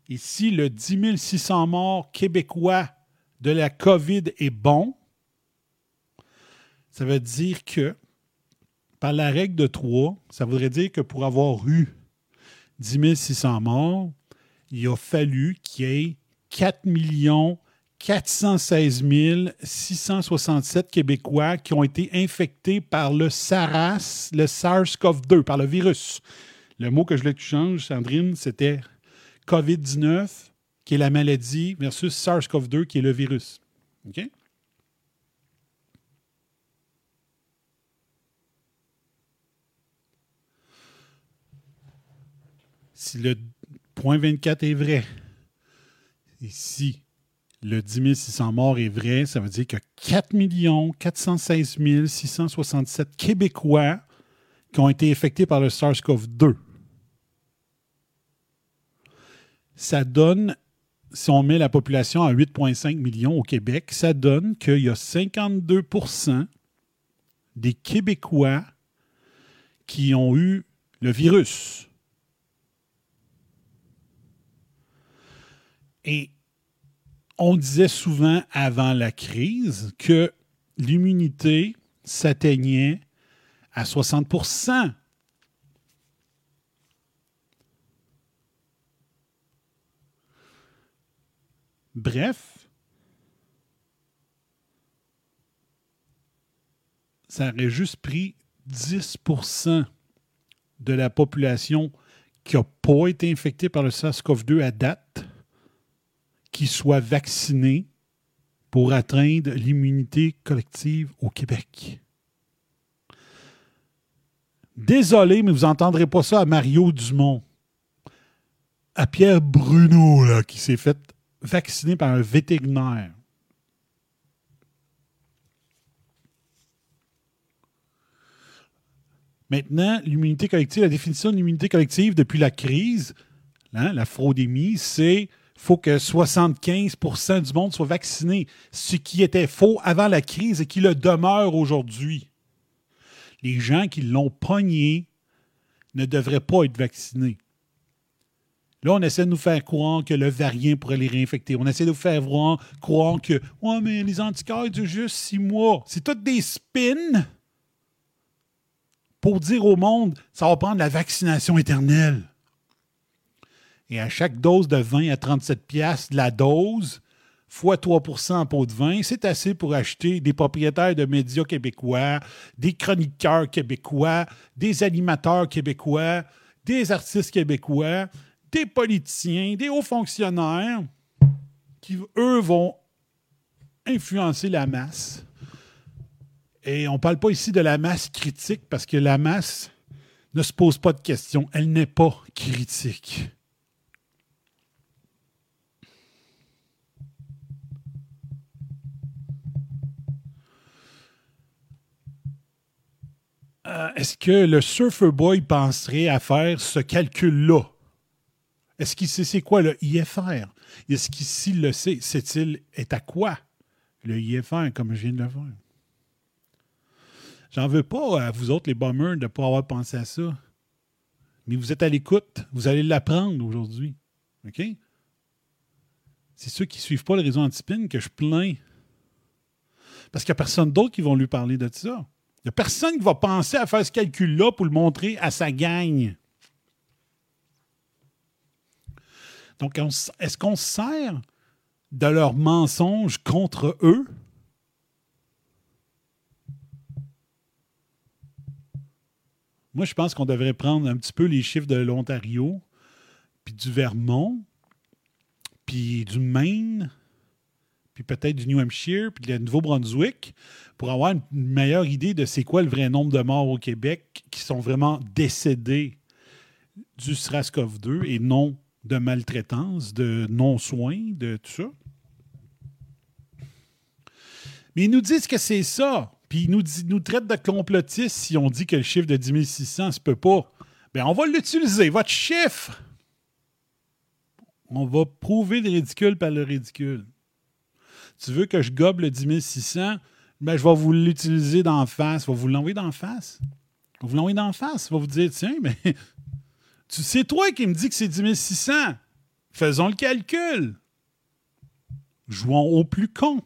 et si le 10 600 morts québécois de la COVID est bon, ça veut dire que par la règle de 3, ça voudrait dire que pour avoir eu 10 600 morts, il a fallu qu'il y ait 4 416 667 Québécois qui ont été infectés par le SARS, le SARS-CoV-2, par le virus. Le mot que je voulais que tu changes, Sandrine, c'était COVID-19, qui est la maladie, versus SARS-CoV-2, qui est le virus. OK? Si le point 24 est vrai, et si le 10 600 morts est vrai, ça veut dire que 4 416 667 Québécois qui ont été infectés par le SARS-CoV-2. Ça donne, si on met la population à 8,5 millions au Québec, ça donne qu'il y a 52% des Québécois qui ont eu le virus. Et on disait souvent avant la crise que l'immunité s'atteignait à 60% Bref, ça aurait juste pris 10% de la population qui n'a pas été infectée par le SARS-CoV-2 à date qui soit vaccinée pour atteindre l'immunité collective au Québec. Désolé, mais vous n'entendrez pas ça à Mario Dumont. À Pierre Bruno, là, qui s'est fait vacciner par un vétérinaire. Maintenant, l'immunité collective, la définition de l'immunité collective depuis la crise, hein, la fraudémie, c'est faut que 75% du monde soit vacciné, ce qui était faux avant la crise et qui le demeure aujourd'hui les gens qui l'ont pogné ne devraient pas être vaccinés. Là, on essaie de nous faire croire que le variant pourrait les réinfecter. On essaie de nous faire voir, croire que mais les anticorps durent juste six mois. C'est tout des spins pour dire au monde ça va prendre la vaccination éternelle. Et à chaque dose de 20 à 37 pièces la dose, fois 3% en pot de vin, c'est assez pour acheter des propriétaires de médias québécois, des chroniqueurs québécois, des animateurs québécois, des artistes québécois, des politiciens, des hauts fonctionnaires qui, eux, vont influencer la masse. Et on ne parle pas ici de la masse critique parce que la masse ne se pose pas de questions. Elle n'est pas critique. Euh, est-ce que le Surfer Boy penserait à faire ce calcul-là? Est-ce qu'il sait c'est quoi le IFR? Est-ce qu'il le sait? Sait-il est à quoi le IFR, comme je viens de le faire? J'en veux pas à vous autres, les bombers, de ne pas avoir pensé à ça. Mais vous êtes à l'écoute. Vous allez l'apprendre aujourd'hui. OK? C'est ceux qui ne suivent pas le réseau Antipine que je plains. Parce qu'il n'y a personne d'autre qui va lui parler de ça. N'y a personne qui va penser à faire ce calcul-là pour le montrer à sa gagne. Donc, est-ce qu'on se sert de leurs mensonges contre eux? Moi, je pense qu'on devrait prendre un petit peu les chiffres de l'Ontario, puis du Vermont, puis du Maine, puis peut-être du New Hampshire, puis du Nouveau-Brunswick, pour avoir une meilleure idée de c'est quoi le vrai nombre de morts au Québec qui sont vraiment décédés du SRAS-CoV-2 et non de maltraitance, de non-soins, de tout ça. Mais ils nous disent que c'est ça. Puis ils nous, nous traitent de complotistes si on dit que le chiffre de 10 600 ne se peut pas. Bien, on va l'utiliser, votre chiffre. On va prouver le ridicule par le ridicule. Tu veux que je gobe le 10 600? Ben, je vais vous l'utiliser d'en face. Je vais vous l'envoyer d'en face. Je vais vous l'envoyer d'en face. Je vais vous dire, tiens, mais c'est toi qui me dis que c'est 10 600. Faisons le calcul. Jouons au plus con.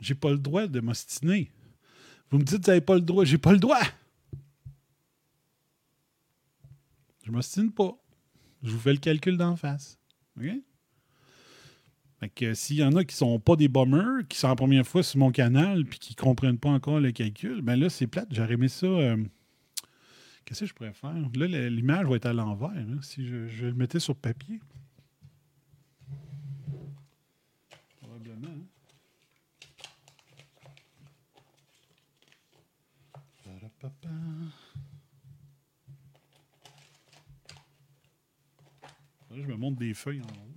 J'ai pas le droit de m'ostiner. Vous me dites que vous n'avez pas le droit. J'ai pas le droit. Je m'ostine pas. Je vous fais le calcul d'en face. OK? Fait que s'il y en a qui sont pas des bombers, qui sont la première fois sur mon canal puis qui comprennent pas encore le calcul, ben là, c'est plate. J'aurais aimé ça. euh, Qu'est-ce que je pourrais faire? Là, l'image va être à l'envers, hein, si je, le mettais sur papier. Probablement. hein. Je me montre des feuilles en haut.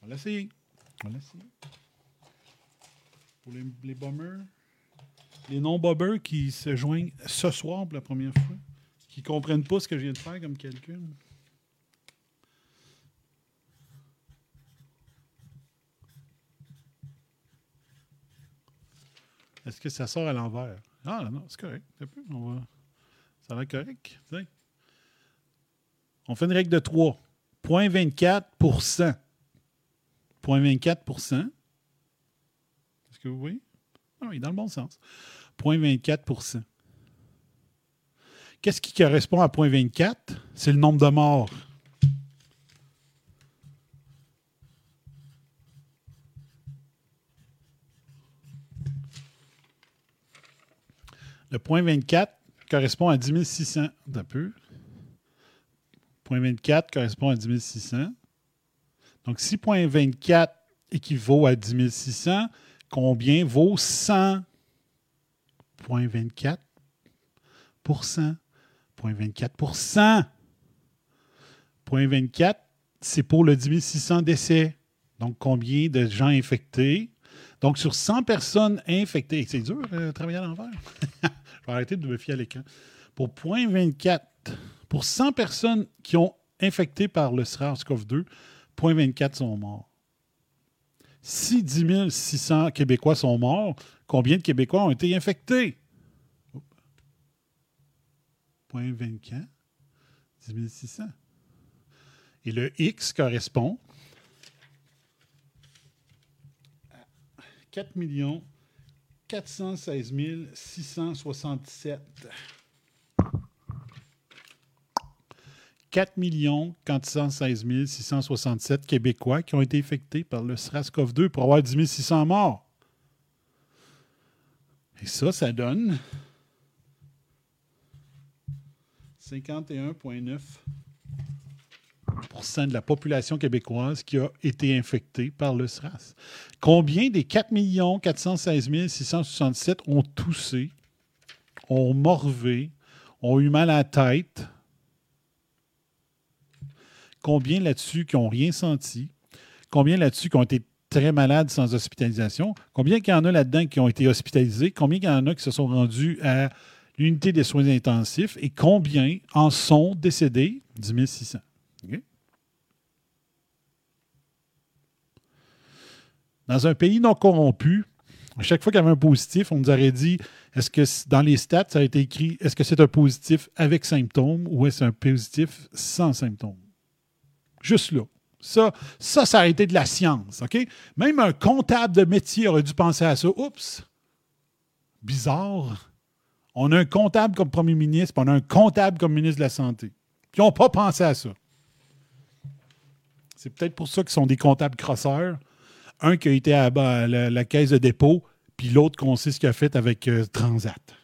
On va l'essayer. On va l'essayer. Pour les, bombers, les non-bobbers qui se joignent ce soir pour la première fois, qui ne comprennent pas ce que je viens de faire comme calcul. Est-ce que ça sort à l'envers? Ah non, c'est correct. On va... Ça a l'air correct. On fait une règle de 3. 0.24% 0.24% Est-ce que vous voyez? Ah oui, dans le bon sens. 0.24% Qu'est-ce qui correspond à 0.24? C'est le nombre de morts. Le 0.24 correspond à 10 600. Un peu. 0.24 correspond à 10 600. Donc, si 0.24 équivaut à 10 600, combien vaut 100? 0.24 0.24 0.24% c'est pour le 10 600 décès. Donc, combien de gens infectés? Donc, sur 100 personnes infectées, c'est dur de travailler à l'envers. Je vais arrêter de me fier à l'écran. Pour 0.24, pour 100 personnes qui ont infecté par le SARS-CoV-2, 0.24 sont morts. Si 10 600 Québécois sont morts, combien de Québécois ont été infectés? Oups. 0.24, 10 600. Et le X correspond à 4 416 667. 4 416 667 Québécois qui ont été infectés par le SRAS-CoV-2 pour avoir 10 600 morts. Et ça, ça donne 51,9 de la population québécoise qui a été infectée par le SRAS. Combien des 4 416 667 ont toussé, ont morvé, ont eu mal à la tête? Combien là-dessus qui n'ont rien senti? Combien là-dessus qui ont été très malades sans hospitalisation? Combien qu'il y en a là-dedans qui ont été hospitalisés? Combien qu'il y en a qui se sont rendus à l'unité des soins intensifs? Et combien en sont décédés? 10 600. OK? Dans un pays non corrompu, à chaque fois qu'il y avait un positif, on nous aurait dit est-ce que dans les stats, ça a été écrit est-ce que c'est un positif avec symptômes ou est-ce un positif sans symptômes? Juste là. Ça, ça, ça a été de la science, OK? Même un comptable de métier aurait dû penser à ça. Oups! Bizarre. On a un comptable comme premier ministre, puis on a un comptable comme ministre de la Santé. Puis ils n'ont pas pensé à ça. C'est peut-être pour ça qu'ils sont des comptables crosseurs. Un qui a été à, la, caisse de dépôt, puis l'autre qu'on sait ce a fait avec euh, Transat.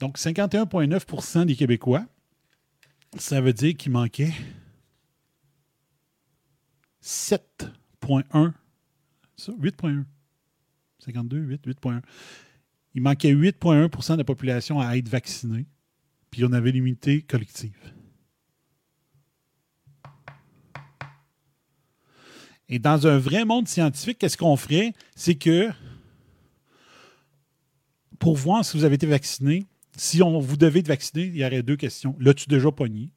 Donc, 51,9% des Québécois, ça veut dire qu'il manquait 7,1. Ça, 8,1. 52, 8, 8,1. Il manquait 8,1% de la population à être vaccinée, puis on avait l'immunité collective. Et dans un vrai monde scientifique, qu'est-ce qu'on ferait? C'est que pour voir si vous avez été vacciné, si on vous devez être vacciné, il y aurait deux questions. L'as-tu déjà pogné?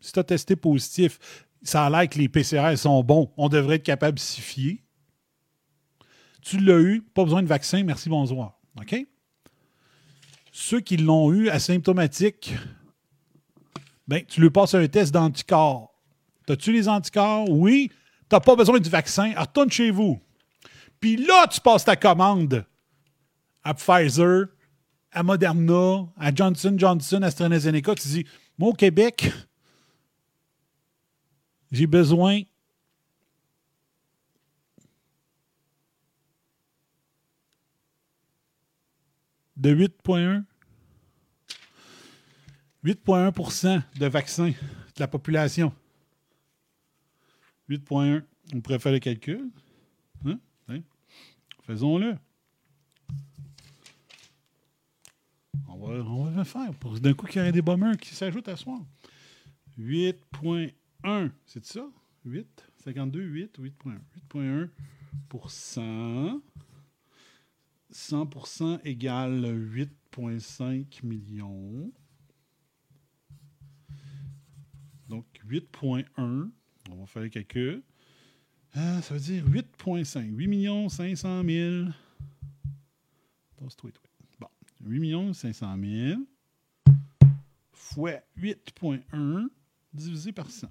Si tu as testé positif, ça a l'air que les PCR sont bons. On devrait être capable de s'y fier. Tu l'as eu, pas besoin de vaccin, merci, bonsoir. OK? ceux qui l'ont eu asymptomatiques, ben, tu lui passes un test d'anticorps. As-tu les anticorps? Oui. Tu n'as pas besoin du vaccin? Retourne chez vous. Puis là, tu passes ta commande à Pfizer, à Moderna, à Johnson Johnson, AstraZeneca. Tu dis, moi, au Québec, j'ai besoin de 8,1 8,1% de vaccins de la population. 8,1. On pourrait faire le calcul. Hein? Hein? Faisons-le. On va, on va le faire. Pour d'un coup qu'il y ait des bombers qui s'ajoutent à soi. 8,1. C'est ça? 8? 52, 8, 8,1. 8,1% 100% égale 8,5 millions. Donc 8,1. On va faire calcul. Ah, ça veut dire 8,5. 8 millions 500 000. Bon, 8 millions 500 000 fois 8,1 divisé par 100.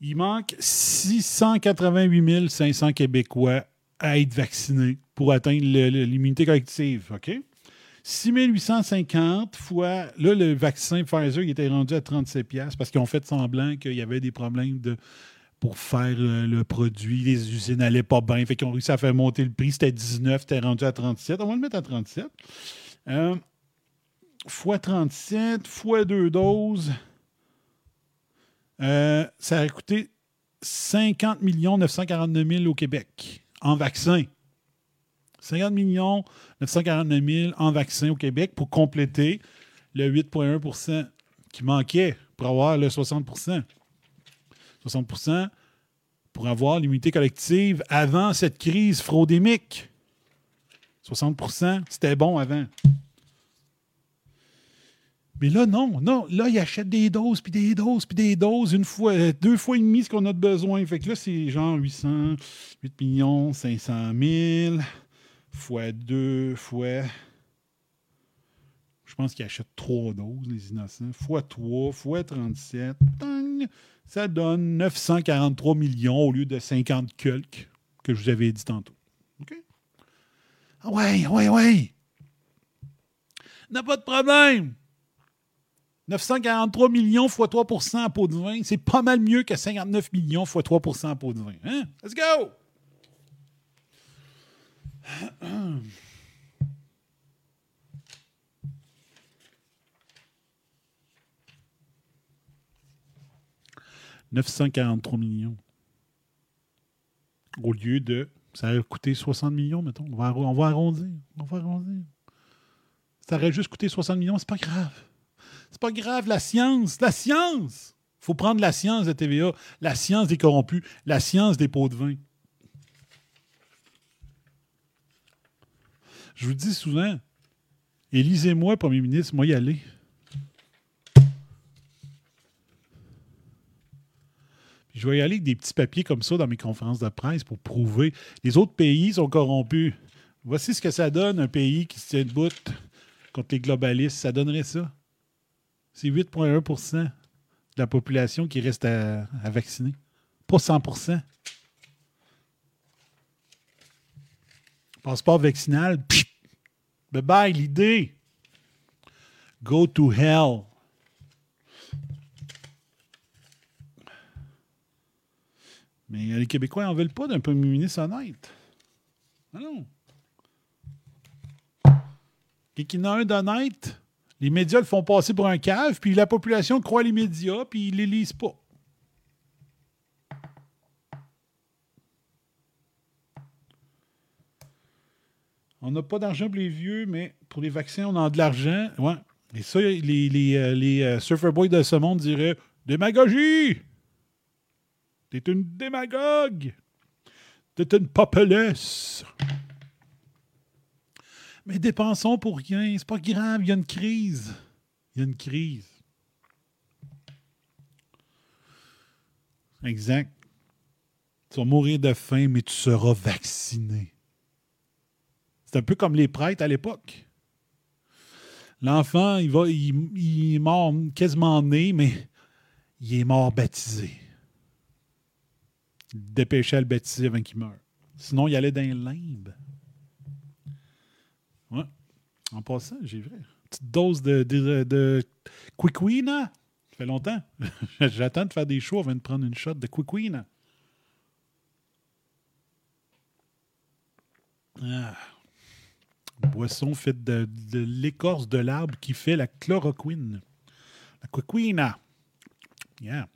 Il manque 688 500 Québécois à être vaccinés pour atteindre l'immunité collective. OK? 6850 fois, là, le vaccin Pfizer, il était rendu à 37$ parce qu'ils ont fait semblant qu'il y avait des problèmes de, pour faire le produit. Les usines n'allaient pas bien. Fait qu'ils ont réussi à faire monter le prix. C'était 19, c'était rendu à 37. On va le mettre à 37. Euh, fois 37, fois deux doses, euh, ça a coûté 50 949 000 au Québec en vaccins. 50 millions 949 000 en vaccins au Québec pour compléter le 8,1% qui manquait pour avoir le 60% 60% pour avoir l'immunité collective avant cette crise fraudémique. 60% c'était bon avant. Mais là, non, non. Là, ils achètent des doses, puis des doses, puis des doses, une fois, euh, deux fois et demi ce qu'on a de besoin. Fait que là, c'est genre 800, 8 millions, 500 000, fois deux, fois. Je pense qu'ils achètent trois doses, les innocents. Fois 3, fois 37. ça donne 943 millions au lieu de 50 quelques que je vous avais dit tantôt. OK? Ah ouais, ouais, ouais. N'a pas de problème. 943 millions fois 3 en pot de vin, c'est pas mal mieux que 59 millions fois 3 en pot de vin. Hein? Let's go! « 943 millions. Au lieu de. Ça aurait coûté 60 millions, mettons. On va, on va arrondir. On va arrondir. Ça aurait juste coûté 60 millions, c'est pas grave. C'est pas grave, la science, la science. Il faut prendre la science de TVA, la science des corrompus, la science des pots de vin. Je vous dis souvent, élisez-moi, Premier ministre, moi y aller. je vais y aller avec des petits papiers comme ça dans mes conférences de presse pour prouver. Les autres pays sont corrompus. Voici ce que ça donne, un pays qui se tient debout contre les globalistes. Ça donnerait ça. C'est 8,1% de la population qui reste à, vacciner. Pas 100 Passeport vaccinal, bye bye l'idée. Go to hell. Mais les Québécois n'en veulent pas d'un premier ministre honnête. Ah non. Qu'il y en a un d'honnête, les médias le font passer pour un cave, puis la population croit les médias, puis ils les lisent pas. On n'a pas d'argent pour les vieux, mais pour les vaccins, on a de l'argent. Ouais. Et ça, les, euh, euh, surfer boys de ce monde diraient Démagogie T'es une démagogue T'es une populace mais dépensons pour rien. C'est pas grave, il y a une crise. Il y a une crise. Exact. Tu vas mourir de faim, mais tu seras vacciné. C'est un peu comme les prêtres à l'époque. L'enfant, il, va, il, il est mort quasiment né, mais il est mort baptisé. Il dépêchait à le baptiser avant qu'il meure. Sinon, il allait dans les limbes. Ouais. En passant, j'ai vu. Petite dose de, de, de Quickwina. Ça fait longtemps. J'attends de faire des shows avant de prendre une shot de Quickwina. Ah. Boisson faite de, l'écorce de l'arbre qui fait la chloroquine. La Quickwina. Yeah.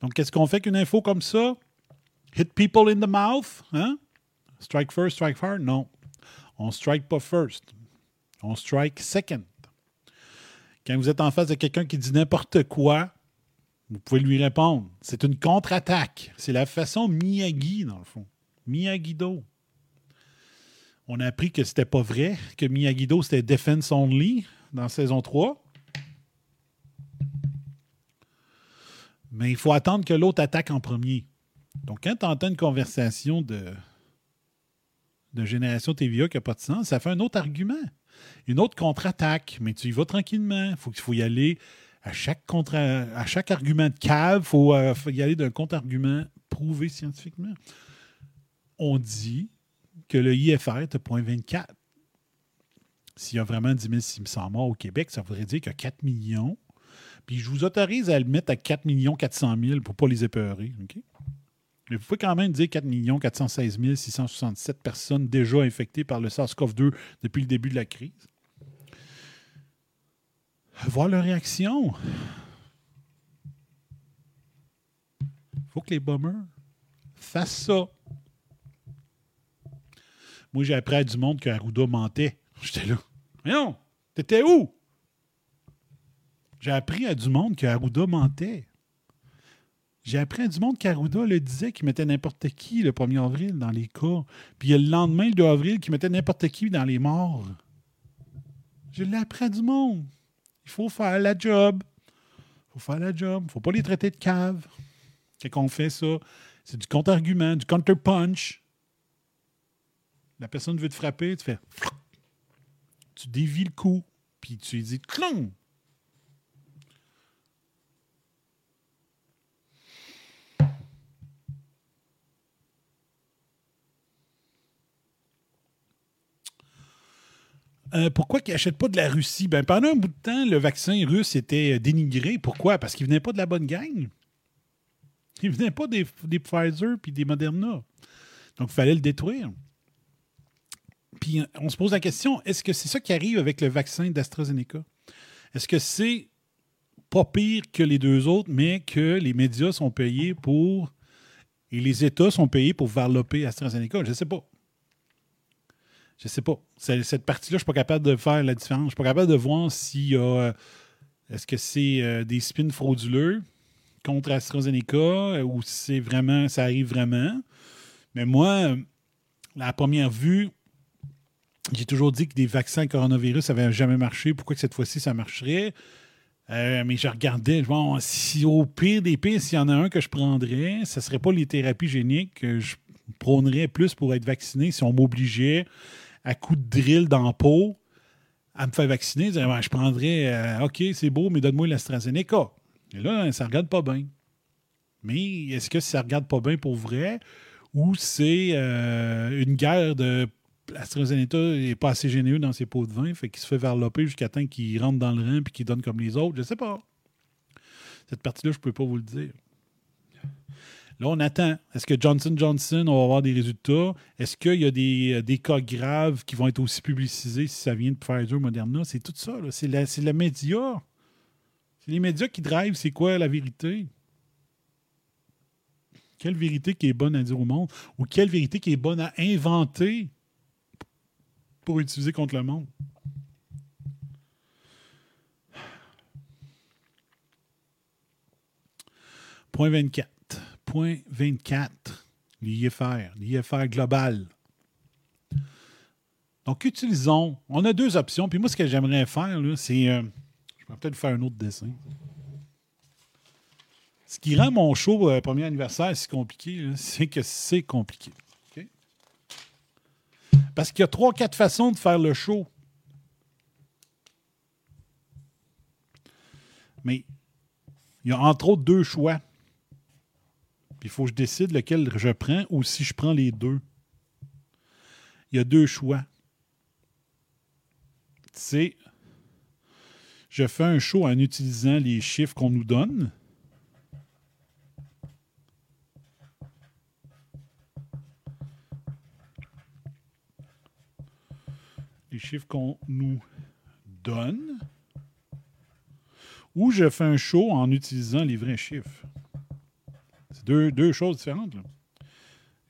Donc, qu'est-ce qu'on fait qu'une info comme ça? Hit people in the mouth? Hein? Strike first, strike hard? Non. On strike pas first. On strike second. Quand vous êtes en face de quelqu'un qui dit n'importe quoi, vous pouvez lui répondre. C'est une contre-attaque. C'est la façon Miyagi, dans le fond. Miyagi-Do. On a appris que c'était pas vrai, que Miyagi-Do, c'était defense only dans saison 3. Mais il faut attendre que l'autre attaque en premier. Donc, quand tu entends une conversation de, de génération TVA qui n'a pas de sens, ça fait un autre argument. Une autre contre-attaque. Mais tu y vas tranquillement. Il faut, faut y aller à chaque, argument de cave. Il faut, euh, faut y aller d'un contre-argument prouvé scientifiquement. On dit que le IFR est à 0.24. S'il y a vraiment 10 600 morts au Québec, ça voudrait dire qu'il y a 4 millions puis je vous autorise à le mettre à 4 400 000 pour ne pas les épeurer. Mais vous pouvez quand même dire 4 416 667 personnes déjà infectées par le SARS-CoV-2 depuis le début de la crise. Voir leur réaction. Faut que les bombers fassent ça. Moi, j'ai appris à du monde que Arruda mentait. J'étais là. Voyons, t'étais où? J'ai appris à du monde que Arruda mentait. J'ai appris à du monde qu'Arruda le disait qu'il mettait n'importe qui le 1er avril dans les cas. Puis le lendemain, le 2 avril, qu'il mettait n'importe qui dans les morts. Je l'ai appris à du monde. Il faut faire la job. Il faut faire la job. Il ne faut pas les traiter de cave. Quand on fait ça, c'est du contre-argument, du counter-punch. La personne veut te frapper, tu fais. Tu dévis le coup, puis tu lui dis clong! Euh, pourquoi ils n'achètent pas de la Russie? Ben, pendant un bout de temps, le vaccin russe était dénigré. Pourquoi? Parce qu'il ne venait pas de la bonne gang. Il ne venait pas des, Pfizer puis des Moderna. Donc, il fallait le détruire. Puis, on se pose la question, est-ce que c'est ça qui arrive avec le vaccin d'AstraZeneca? Est-ce que c'est pas pire que les deux autres, mais que les médias sont payés pour et les États sont payés pour varloper AstraZeneca? Je ne sais pas. Je sais pas. Cette partie-là, je suis pas capable de faire la différence. Je suis pas capable de voir s'il y a. Euh, est-ce que c'est euh, des spins frauduleux contre AstraZeneca euh, ou si c'est vraiment. ça arrive vraiment. Mais moi, la première vue, j'ai toujours dit que des vaccins coronavirus n'avaient jamais marché. Pourquoi que cette fois-ci ça marcherait? mais je regardais, bon, si au pire des pires, s'il y en a un que je prendrais, ce ne serait pas les thérapies géniques que je prônerais plus pour être vacciné si on m'obligeait à coup de drill dans la peau à me faire vacciner, je prendrais, euh, OK, c'est beau, mais donne-moi l'AstraZeneca. Et là, ça ne regarde pas bien. Mais est-ce que ça ne regarde pas bien pour vrai ou c'est euh, une guerre de AstraZeneca n'est pas assez généreux dans ses pots de vin, fait qu'il se fait varloper jusqu'à temps qu'il rentre dans le rang et qu'il donne comme les autres? Je ne sais pas. Cette partie-là, je ne peux pas vous le dire. Là, on attend. Est-ce que Johnson Johnson va avoir des résultats? Est-ce qu'il y a des, euh, cas graves qui vont être aussi publicisés si ça vient de Pfizer Moderna? C'est tout ça. C'est le média. C'est les médias qui drivent c'est quoi la vérité. Quelle vérité qui est bonne à dire au monde? Ou quelle vérité qui est bonne à inventer pour utiliser contre le monde? Point 24. 24, l'IFR, l'IFR global. Donc, utilisons. On a deux options. Puis moi, ce que j'aimerais faire, c'est. Euh, je vais peut-être faire un autre dessin. Ce qui rend mon show euh, premier anniversaire si compliqué, c'est que c'est compliqué. Parce qu'il y a trois, quatre façons de faire le show. Mais il y a entre autres deux choix. Il faut que je décide lequel je prends ou si je prends les deux. Il y a deux choix. C'est je fais un show en utilisant les chiffres qu'on nous donne. Les chiffres qu'on nous donne. Ou je fais un show en utilisant les vrais chiffres. Deux, choses différentes. Là.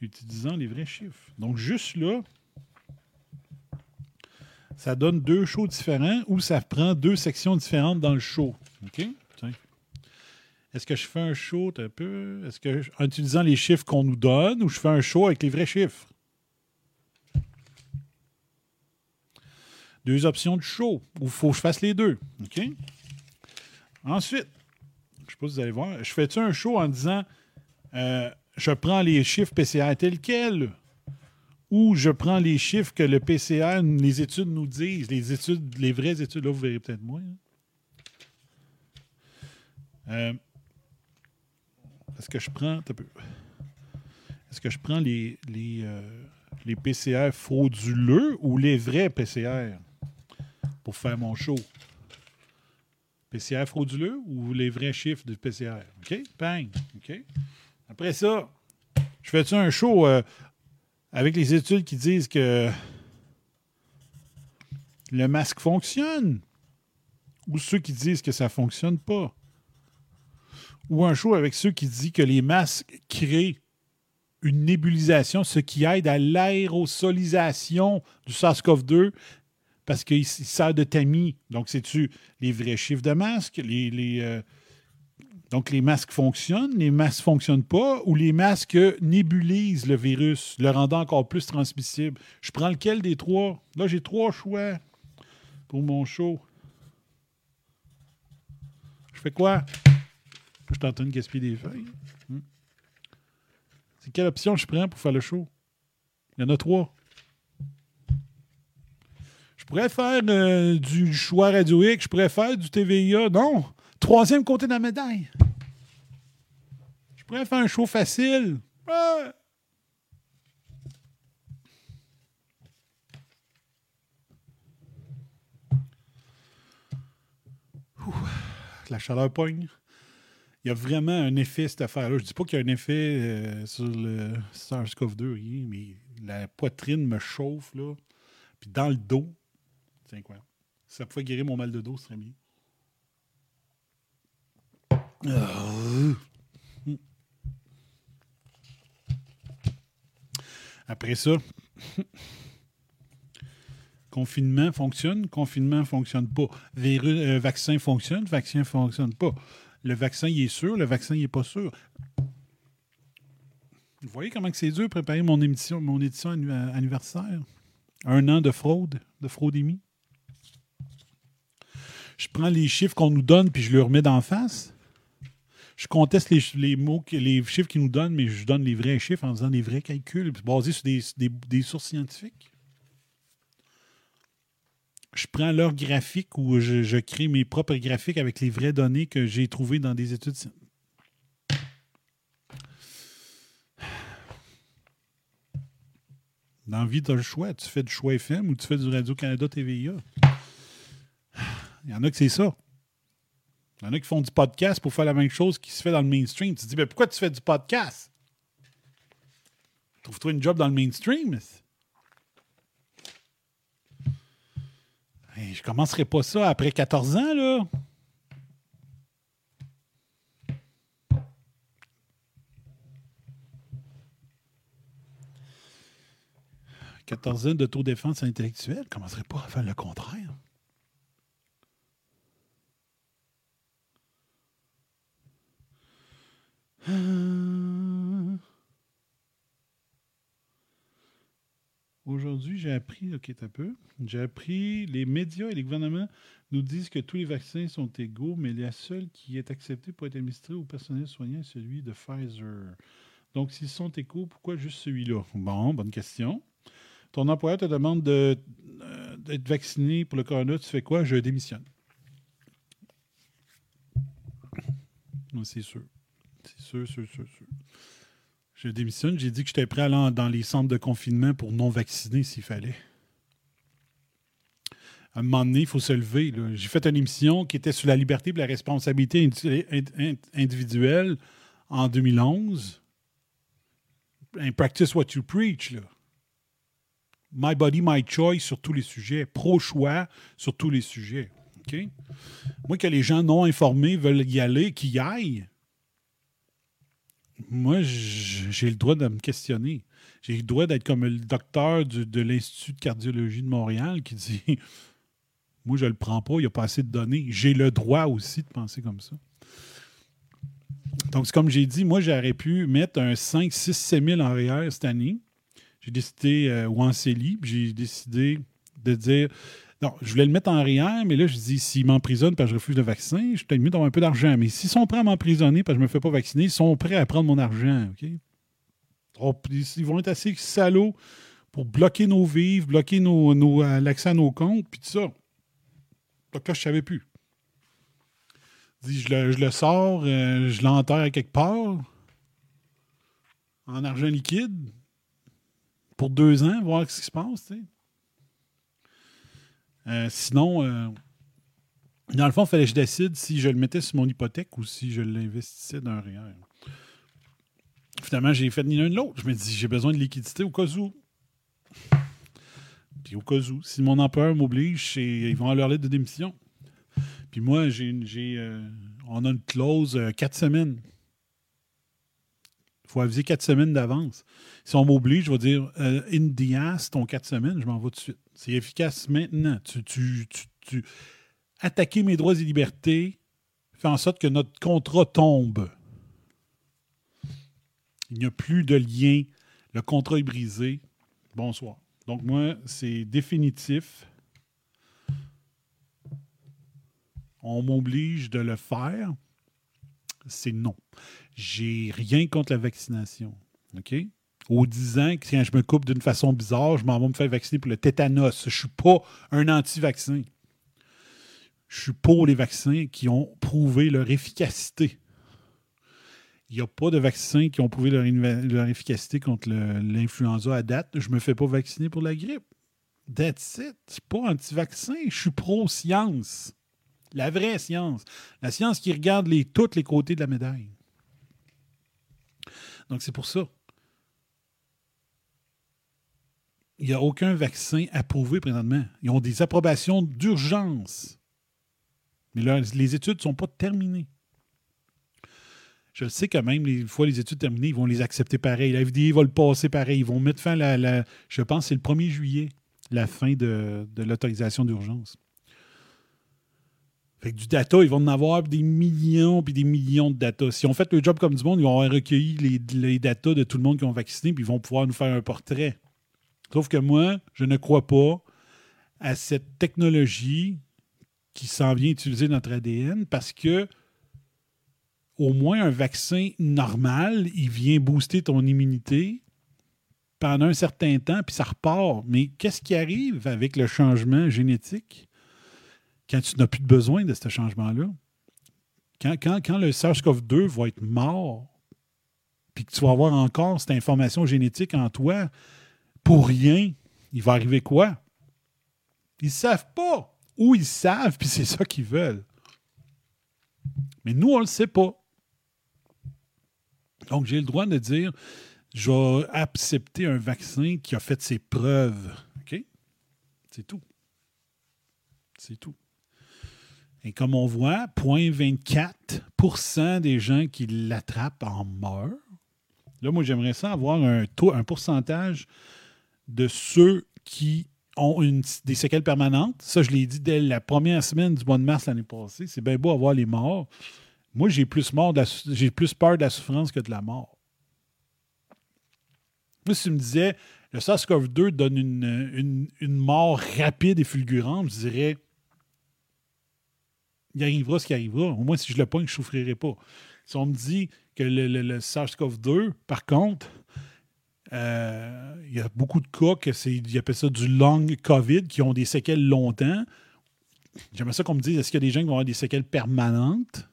Utilisant les vrais chiffres. Donc, juste là, ça donne deux shows différents ou ça prend deux sections différentes dans le show. OK? Est-ce que je fais un show un peu? Est-ce que en utilisant les chiffres qu'on nous donne ou je fais un show avec les vrais chiffres? Deux options de show. Ou il faut que je fasse les deux. OK? Ensuite, je ne sais pas si vous allez voir, je fais-tu un show en disant euh, je prends les chiffres PCA tels quels ou je prends les chiffres que le PCR, les études nous disent, les études, les vraies études, là, vous verrez peut-être moins. Hein. Euh, est-ce que je prends. Est-ce que je prends les, les, euh, PCR frauduleux ou les vrais PCR pour faire mon show? PCR frauduleux ou les vrais chiffres du PCR? OK? OK? Après ça, je fais-tu un show euh, avec les études qui disent que le masque fonctionne, ou ceux qui disent que ça ne fonctionne pas, ou un show avec ceux qui disent que les masques créent une nébulisation, ce qui aide à l'aérosolisation du SARS-CoV-2 parce qu'il sert de tamis. Donc, c'est-tu les vrais chiffres de masques, les, euh, donc, les masques fonctionnent, les masques ne fonctionnent pas, ou les masques nébulisent le virus, le rendant encore plus transmissible. Je prends lequel des trois? Là, j'ai trois choix pour mon show. Je fais quoi? Je train de gaspiller des feuilles. Hmm. C'est quelle option je prends pour faire le show? Il y en a trois. Je pourrais faire euh, du choix Radio X, je pourrais faire du TVIA. Non! Troisième côté de la médaille. Je pourrais faire un show facile. la chaleur pogne. Il y a vraiment un effet, cette affaire-là. Je ne dis pas qu'il y a un effet euh, sur le SARS-CoV-2, mais la poitrine me chauffe, là. Puis dans le dos, c'est incroyable. Ça pouvait guérir mon mal de dos, ce serait bien. Après ça, confinement fonctionne, confinement fonctionne pas. Virus, euh, vaccin fonctionne, vaccin fonctionne pas. Le vaccin, est sûr, le vaccin, il est pas sûr. Vous voyez comment c'est dur de préparer mon émission, mon édition anniversaire? Un an de fraude, de fraudémie. Je prends les chiffres qu'on nous donne puis je les remets d'en face je conteste les, mots, les chiffres qu'ils nous donnent, mais je donne les vrais chiffres en faisant des vrais calculs basés sur des, sources scientifiques. Je prends leur graphique ou je, crée mes propres graphiques avec les vraies données que j'ai trouvées dans des études. Dans la vie, tu as le choix. Tu fais du choix FM ou tu fais du Radio-Canada TVIA. Il y en a que c'est ça. Il y en a qui font du podcast pour faire la même chose qui se fait dans le mainstream. Tu te dis, mais pourquoi tu fais du podcast? Trouve-toi une job dans le mainstream. Je je commencerai pas ça après 14 ans, là. « 14 ans d'autodéfense intellectuelle, je commencerai pas à faire le contraire. Aujourd'hui, j'ai appris, ok, un peu. J'ai appris, les médias et les gouvernements nous disent que tous les vaccins sont égaux, mais la seule qui est acceptée pour être administrée au personnel soignant est celui de Pfizer. Donc, s'ils sont égaux, pourquoi juste celui-là? Bon, bonne question. Ton employeur te demande de, euh, d'être vacciné pour le corona, tu fais quoi? Je démissionne. C'est sûr. Je démissionne. J'ai dit que j'étais prêt à aller dans les centres de confinement pour non vacciner s'il fallait. À un moment donné, il faut se lever. J'ai fait une émission qui était sur la liberté et la responsabilité indi- ind- individuelle en 2011. And practice what you preach. Là. My body, my choice sur tous les sujets. Pro-choix sur tous les sujets. Moi, que les gens non informés veulent y aller, qu'ils y aillent, moi, j'ai le droit de me questionner. J'ai le droit d'être comme le docteur de l'Institut de cardiologie de Montréal qui dit Moi, je le prends pas, il n'y a pas assez de données. J'ai le droit aussi de penser comme ça. Donc, c'est comme j'ai dit, moi, j'aurais pu mettre un 5, 6, 7 000 en arrière cette année. J'ai décidé, euh, ou en CELI, j'ai décidé de dire non, je voulais le mettre en arrière, mais là, je dis, s'ils m'emprisonnent parce que je refuse le vaccin, je suis peut-être mieux d'avoir un peu d'argent. Mais s'ils sont prêts à m'emprisonner parce que je ne me fais pas vacciner, ils sont prêts à prendre mon argent. OK? Ils vont être assez salauds pour bloquer nos vivres, bloquer nos, euh, l'accès à nos comptes, puis tout ça. Donc là, je ne savais plus. Je dis, je le, je le sors, euh, je l'enterre quelque part, en argent liquide, pour deux ans, voir ce qui se passe, tu sais. Sinon, euh, dans le fond, il fallait que je décide si je le mettais sur mon hypothèque ou si je l'investissais dans rien. Finalement, j'ai fait ni l'un ni l'autre. Je me dis, j'ai besoin de liquidité au cas où. Puis au cas où, si mon employeur m'oblige, ils vont à leur lettre de démission. Puis moi, j'ai, euh, on a une clause euh, quatre semaines. Il faut aviser quatre semaines d'avance. Si on m'oblige, je vais dire euh, in ton quatre semaines, je m'en vais tout de suite. C'est efficace maintenant. Tu, tu, tu, tu- Attaquer mes droits et libertés fait en sorte que notre contrat tombe. Il n'y a plus de lien. Le contrat est brisé. Bonsoir. Donc, moi, c'est définitif. On m'oblige de le faire. C'est non. J'ai rien contre la vaccination. OK? Aux 10 ans, quand je me coupe d'une façon bizarre, je m'en vais me faire vacciner pour le tétanos. Je ne suis pas un anti-vaccin. Je suis pour les vaccins qui ont prouvé leur efficacité. Il n'y a pas de vaccins qui ont prouvé leur, efficacité contre l'influenza à date. Je ne me fais pas vacciner pour la grippe. That's it. Je suis pas anti-vaccin. Je suis pro-science. La vraie science. La science qui regarde tous les côtés de la médaille. Donc, c'est pour ça. Il n'y a aucun vaccin approuvé présentement. Ils ont des approbations d'urgence. Mais là, les études ne sont pas terminées. Je le sais que même les fois les études terminées, ils vont les accepter pareil. La FDA va le passer pareil. Ils vont mettre fin à la, je pense c'est le 1er juillet, la fin de, de l'autorisation d'urgence. Fait que du data, ils vont en avoir des millions puis des millions de data. Si on fait le job comme du monde, ils vont avoir recueilli les, les data de tout le monde qui ont vacciné, puis ils vont pouvoir nous faire un portrait. Sauf que moi, je ne crois pas à cette technologie qui s'en vient utiliser notre ADN parce que au moins un vaccin normal, il vient booster ton immunité pendant un certain temps, puis ça repart. Mais qu'est-ce qui arrive avec le changement génétique quand tu n'as plus besoin de ce changement-là? Quand, quand, quand le SARS-CoV-2 va être mort, puis que tu vas avoir encore cette information génétique en toi, pour rien, il va arriver quoi? Ils ne savent pas. Ou ils savent, puis c'est ça qu'ils veulent. Mais nous, on ne le sait pas. Donc, j'ai le droit de dire, je vais accepter un vaccin qui a fait ses preuves. OK? C'est tout. C'est tout. Et comme on voit, 0,24% des gens qui l'attrapent en meurent. Là, moi, j'aimerais ça avoir un taux, un pourcentage de ceux qui ont des séquelles permanentes. Ça, je l'ai dit dès la première semaine du mois de mars l'année passée. C'est bien beau avoir les morts. Moi, j'ai plus, peur de la souffrance que de la mort. Moi, si tu me disais, le SARS-CoV-2 donne une, mort rapide et fulgurante, je dirais il arrivera ce qui arrivera. Au moins, si je le pogne, je ne souffrirai pas. Si on me dit que le SARS-CoV-2, par contre, euh, il y a beaucoup de cas que c'est, ils appellent ça du long COVID, qui ont des séquelles longtemps. J'aimerais ça qu'on me dise, est-ce qu'il y a des gens qui vont avoir des séquelles permanentes?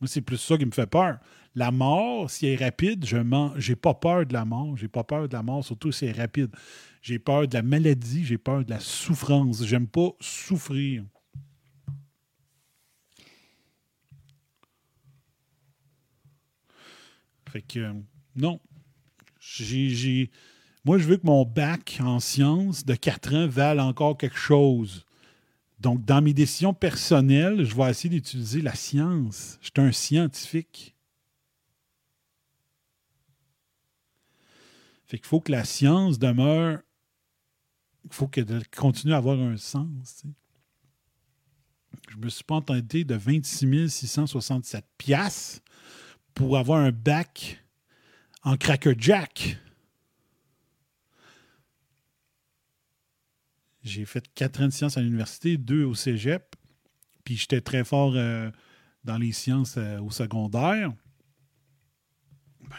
Moi, c'est plus ça qui me fait peur. La mort, si elle est rapide, je n'ai pas peur de la mort. J'ai pas peur de la mort, surtout si elle est rapide. J'ai peur de la maladie, j'ai peur de la souffrance. J'aime pas souffrir. Fait que, euh, non. J'ai, Moi, je veux que mon bac en sciences de 4 ans vale encore quelque chose. Donc, dans mes décisions personnelles, je vais essayer d'utiliser la science. Je suis un scientifique. Fait qu'il faut que la science demeure. Il faut qu'elle continue à avoir un sens. tu sais. Je me suis pas entendu de 26 667 piastres pour avoir un bac en Cracker Jack. J'ai fait quatre ans de sciences à l'université, deux au cégep. Puis j'étais très fort euh, dans les sciences euh, au secondaire. Ben,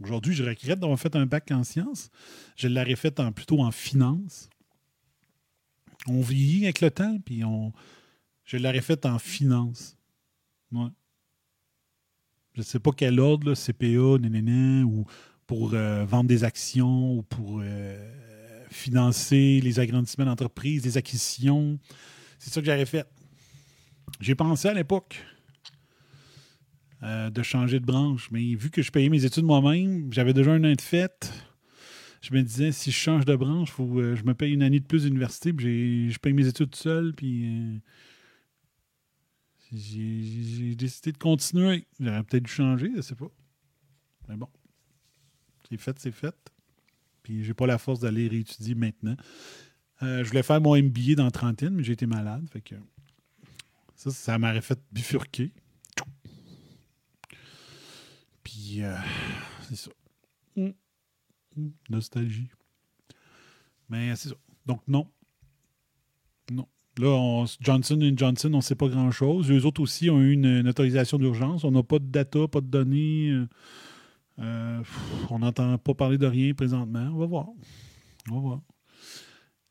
Aujourd'hui, je regrette d'avoir fait un bac en sciences. Je l'aurais fait plutôt en finance. On vieillit avec le temps, puis on, je l'aurais fait en finance. Ouais. Je ne sais pas quel ordre, là, CPA, nanana, ou pour euh, vendre des actions, ou pour euh, financer les agrandissements d'entreprises, les acquisitions. C'est ça que j'aurais fait. J'ai pensé à l'époque euh, de changer de branche, mais vu que je payais mes études moi-même, j'avais déjà un an de fête. Je me disais, si je change de branche, faut, je me paye une année de plus d'université, puis je paye mes études seul, puis j'ai décidé de continuer. J'aurais peut-être dû changer, je sais pas. Mais bon, c'est fait, c'est fait. Puis j'ai pas la force d'aller réétudier maintenant. Euh, je voulais faire mon MBA dans trentaine, mais j'ai été malade. Fait que ça, ça m'aurait fait bifurquer. Puis euh, c'est ça. Mm. Mm. Nostalgie. Mais c'est ça. Donc non. Là, on- Johnson Johnson, on ne sait pas grand-chose. Eux autres aussi ont eu une, autorisation d'urgence. On n'a pas de data, pas de données. Euh, on n'entend pas parler de rien présentement. On va voir. On va voir.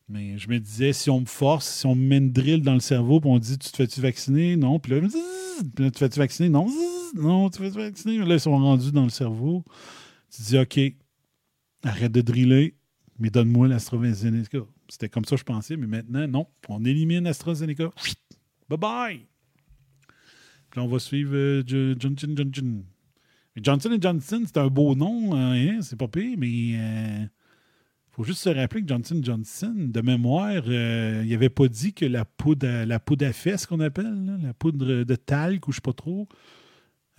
Mais je me disais, si on me force, si on me met une drill dans le cerveau, puis on dit Tu te fais-tu vacciner? Non. Puis là, là, tu te fais-tu vacciner? Non. Non, tu te fais-tu vacciner? Là, ils sont rendus dans le cerveau. Tu dis OK, arrête de driller, mais donne-moi l'AstraZeneca. C'était comme ça que je pensais, mais maintenant, non. On élimine l'AstraZeneca. Bye bye. Puis là, on va suivre euh, Jo- Johnson Johnson. Johnson Johnson, c'est un beau nom, hein, c'est pas pire, mais il faut juste se rappeler que Johnson Johnson, de mémoire, euh, il n'avait pas dit que la poudre, à- la poudre à fesses qu'on appelle, la poudre de talc ou je sais pas trop,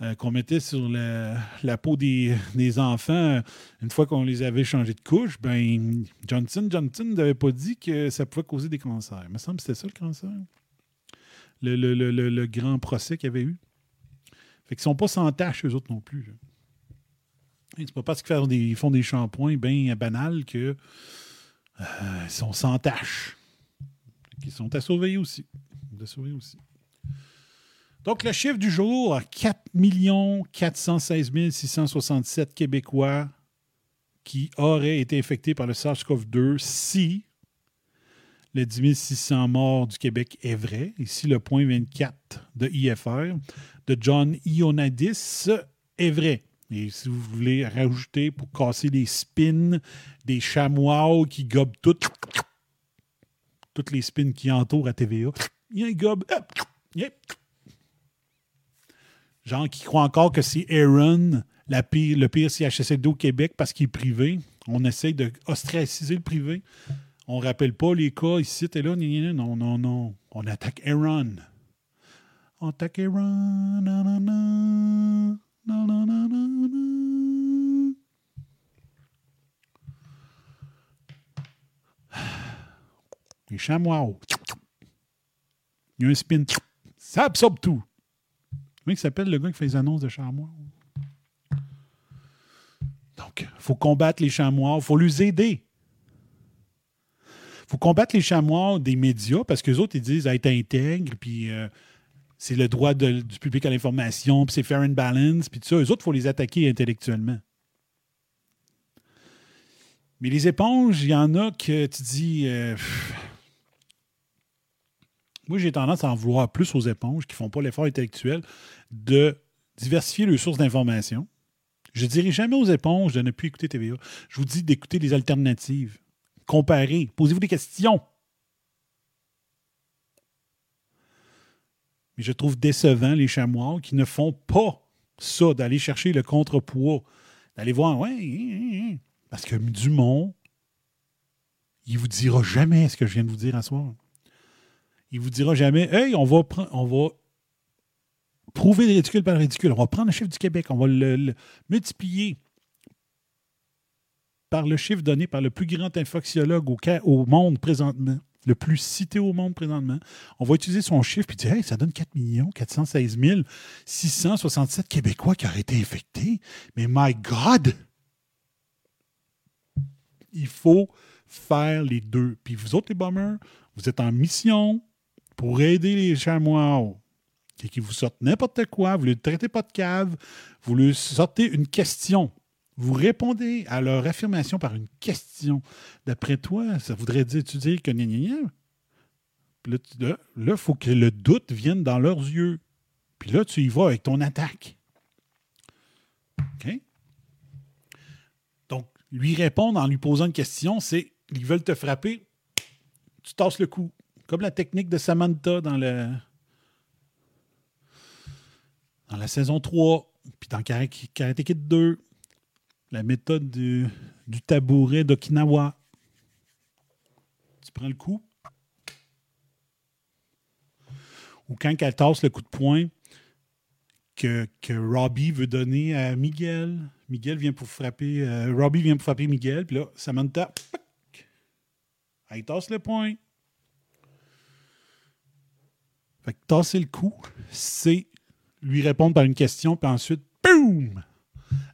euh, qu'on mettait sur la, peau des, enfants euh, une fois qu'on les avait changés de couche, ben Johnson Johnson n'avait pas dit que ça pouvait causer des cancers. Il me semble que c'était ça le cancer. Le, grand procès qu'il y avait eu. Fait qu'ils sont pas sans tâche, eux autres non plus. C'est pas parce qu'ils font des, ils font des shampoings bien banals que euh, ils sont sans tâche. Ils sont à surveiller aussi. À surveiller aussi. Donc, le chiffre du jour, 4 416 667 Québécois qui auraient été infectés par le SARS-CoV-2 si le 10 600 morts du Québec est vrai. Ici, le point 24 de IFR de John Ionadis est vrai. Et si vous voulez rajouter pour casser les spins des chamois qui gobent toutes, toutes les spins qui entourent à TVA, il y a un gobe. Genre qui croit encore que c'est Aaron, la pire, le pire CHSLD au Québec parce qu'il est privé. On essaye de ostraciser le privé. On rappelle pas les cas ici et là. Non, non, non. On attaque Aaron. On attaque Aaron. Non, non. Les chamois. Il y a un spin. Ça absorbe tout. Comment il s'appelle le gars qui fait les annonces de chamois? Donc, il faut combattre les chamois, il faut les aider. Il faut combattre les chamois des médias parce que les autres, ils disent être intègre, puis euh, c'est le droit du public à l'information, puis c'est fair and balance, puis tout ça. Eux autres, il faut les attaquer intellectuellement. Mais les éponges, il y en a que tu dis. euh. Moi, j'ai tendance à en vouloir plus aux éponges qui ne font pas l'effort intellectuel de diversifier leurs sources d'information. Je ne dirai jamais aux éponges de ne plus écouter TVA. Je vous dis d'écouter des alternatives. Comparez. Posez-vous des questions. Mais je trouve décevant les chamois qui ne font pas ça, d'aller chercher le contrepoids, d'aller voir, ouais, hein, hein, hein. parce que Dumont, il vous dira jamais ce que je viens de vous dire à soir. Il vous dira jamais, hey, on va, on va prouver le ridicule par le ridicule. On va prendre le chiffre du Québec, on va le, multiplier par le chiffre donné par le plus grand infoxiologue au, monde présentement, le plus cité au monde présentement. On va utiliser son chiffre et dire, hey, ça donne 4 416 667 Québécois qui auraient été infectés. Mais my God! Il faut faire les deux. Puis vous autres, les bombers, vous êtes en mission pour aider les chamois et qui vous sortent n'importe quoi, vous ne les traitez pas de cave, vous leur sortez une question. Vous répondez à leur affirmation par une question. D'après toi, ça voudrait dire, tu dis que gna, gna, gna. Là, il faut que le doute vienne dans leurs yeux. Puis là, tu y vas avec ton attaque. OK? Donc, lui répondre en lui posant une question, c'est ils veulent te frapper, tu tasses le coup. Comme la technique de Samantha dans le dans la saison 3, puis dans Karate Kid 2, la méthode du, tabouret d'Okinawa. Tu prends le coup. Ou quand elle tasse le coup de poing que, Robbie veut donner à Miguel. Miguel vient pour frapper. euh, Robbie vient pour frapper Miguel. Puis là, Samantha. Elle tasse le poing. Fait que tasser le coup, c'est lui répondre par une question, puis ensuite, boum!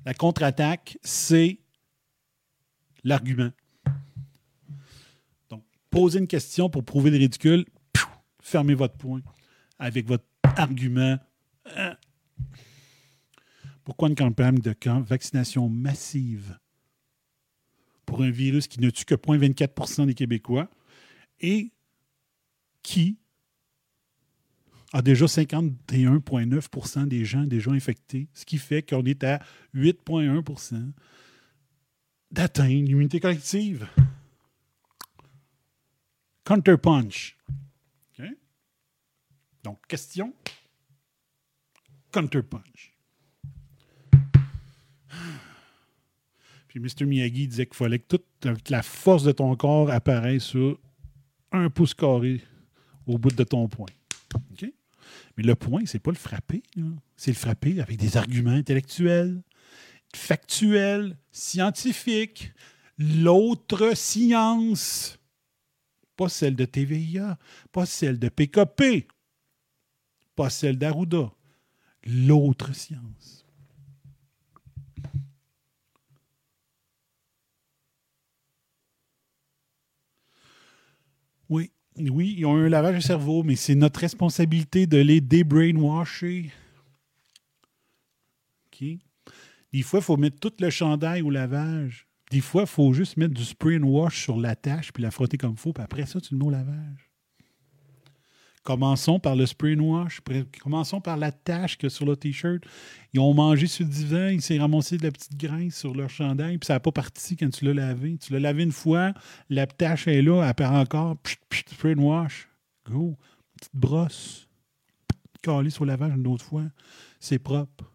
La contre-attaque, c'est l'argument. Donc, poser une question pour prouver le ridicule, fermez votre point avec votre argument. Pourquoi une campagne de cam- vaccination massive pour un virus qui ne tue que 0,24% des Québécois et qui a déjà 51,9% des gens déjà infectés, ce qui fait qu'on est à 8,1% d'atteindre l'immunité collective. Counterpunch. OK? Donc, question. Counterpunch. Puis Mr. Miyagi disait qu'il fallait que toute la force de ton corps apparaisse sur un pouce carré au bout de ton poing. Mais le point, c'est pas le frapper. C'est le frapper avec des arguments intellectuels, factuels, scientifiques, l'autre science. Pas celle de TVIA, pas celle de PKP, pas celle d'Arruda. L'autre science. Oui, oui, ils ont un lavage de cerveau, mais c'est notre responsabilité de les débrainwasher. OK? Des fois, il faut mettre tout le chandail au lavage. Des fois, il faut juste mettre du spray and wash sur la tâche puis la frotter comme il faut, puis après ça, tu le mets au lavage. Commençons par le spray wash. Commençons par la tache que sur le T-shirt. Ils ont mangé sur le divan, ils s'est ramassé de la petite graisse sur leur chandail, puis ça n'a pas parti quand tu l'as lavé. Tu l'as lavé une fois, la tache est là, elle part encore, pchit, pchit, spray wash. Go. Petite brosse. Calée sur le lavage une autre fois. C'est propre.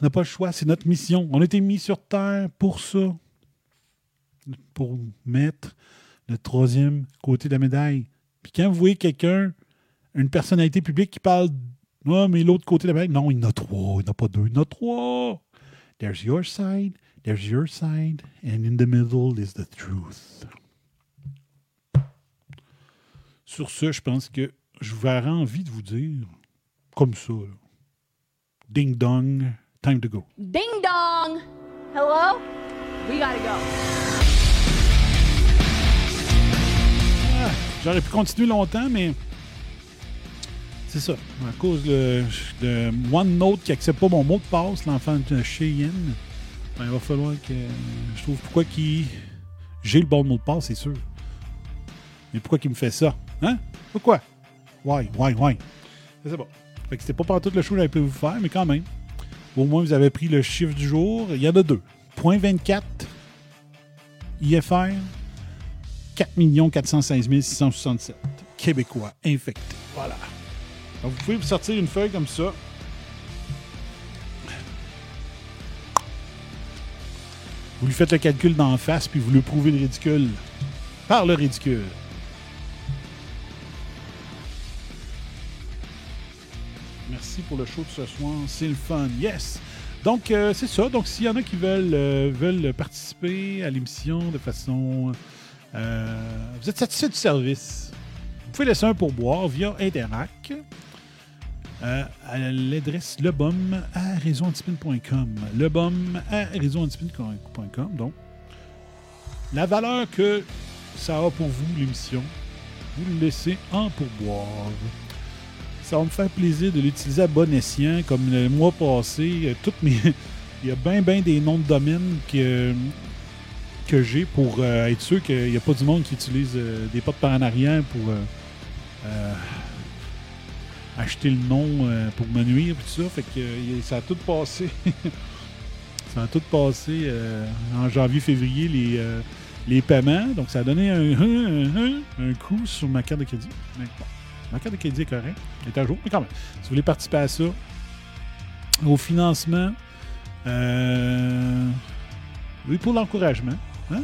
On n'a pas le choix, c'est notre mission. On a été mis sur Terre pour ça. Pour mettre le troisième côté de la médaille. Puis quand vous voyez quelqu'un, une personnalité publique qui parle Non, mais l'autre côté de la médaille, non, il y en a trois, il n'y en a pas deux, il en a trois. There's your side, there's your side, and in the middle is the truth. Sur ce, je pense que je vais avoir envie de vous dire, comme ça, Ding dong, time to go. Ding dong! Hello? We gotta go. J'aurais pu continuer longtemps, mais c'est ça. À cause de, OneNote qui accepte pas mon mot de passe, l'enfant de Cheyenne, ben, il va falloir que je trouve pourquoi qu'il. J'ai le bon mot de passe, c'est sûr. Mais pourquoi qu'il me fait ça? Hein? Pourquoi? Why? Why? Je sais pas. Fait que c'était pas tout le show que j'avais pu vous faire, mais quand même. Au moins, vous avez pris le chiffre du jour. Il y en a deux. Point 24, IFR, 4 416 667 Québécois infectés. Voilà. Donc, vous pouvez vous sortir une feuille comme ça. Vous lui faites le calcul d'en face, puis vous lui prouvez le ridicule. Par le ridicule. Merci pour le show de ce soir. C'est le fun. Yes! Donc, euh, c'est ça. Donc, s'il y en a qui veulent, euh, veulent participer à l'émission de façon. Euh, vous êtes satisfait du service? Vous pouvez laisser un pourboire via Interac euh, à l'adresse lebum à à. Donc, la valeur que ça a pour vous, l'émission, vous le laissez en pourboire. Ça va me faire plaisir de l'utiliser à bon escient. Comme le mois passé, euh, toutes mes... il y a bien, bien des noms de domaine que, que j'ai pour euh, être sûr qu'il n'y a pas du monde qui utilise euh, des potes par en arrière pour euh, euh, acheter le nom pour me nuire. Tout ça. Fait que ça a tout passé. ça a tout passé en janvier-février, les, les paiements. Donc, ça a donné un, un, coup sur ma carte de crédit. Ma carte de crédit est correcte. Elle est à jour. Mais quand même, si vous voulez participer à ça, au financement, oui, pour l'encouragement. Hein?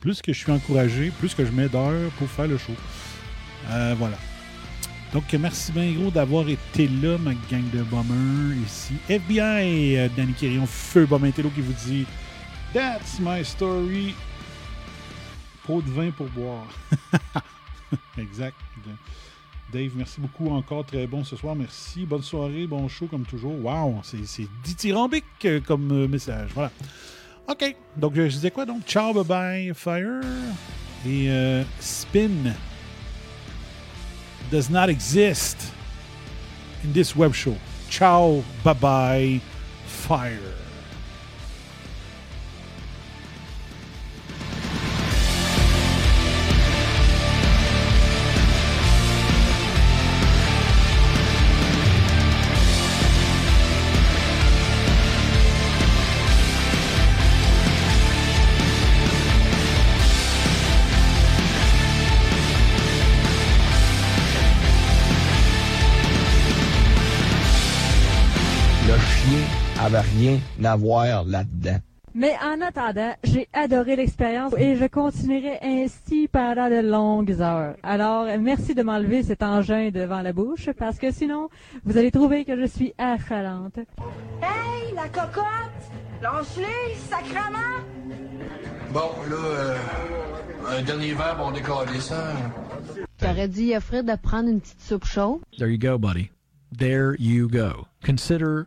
Plus que je suis encouragé, plus que je mets d'heures pour faire le show. Euh, voilà. Donc, merci bien gros d'avoir été là, ma gang de bombers ici. FBI, euh, Danny Quirion, Feu Bomintello qui vous dit That's my story. Pot de vin pour boire. exact. Dave, merci beaucoup encore. Très bon ce soir. Merci. Bonne soirée, bon show comme toujours. Wow, c'est dithyrambique comme message. Voilà. OK. Donc, je disais quoi donc? Ciao, bye bye, fire. Et euh, spin does not exist in this web show. Ciao, bye bye, fire. Rien à voir là-dedans. Mais en attendant, j'ai adoré l'expérience et je continuerai ainsi pendant de longues heures. Alors, merci de m'enlever cet engin devant la bouche parce que sinon, vous allez trouver que je suis affalante. Hey, la cocotte! Lâche-les, sacrement! Bon, là, euh, un dernier verre, on décolle ça. T'aurais dit à Fred de prendre une petite soupe chaude? There you go, buddy. There you go. Consider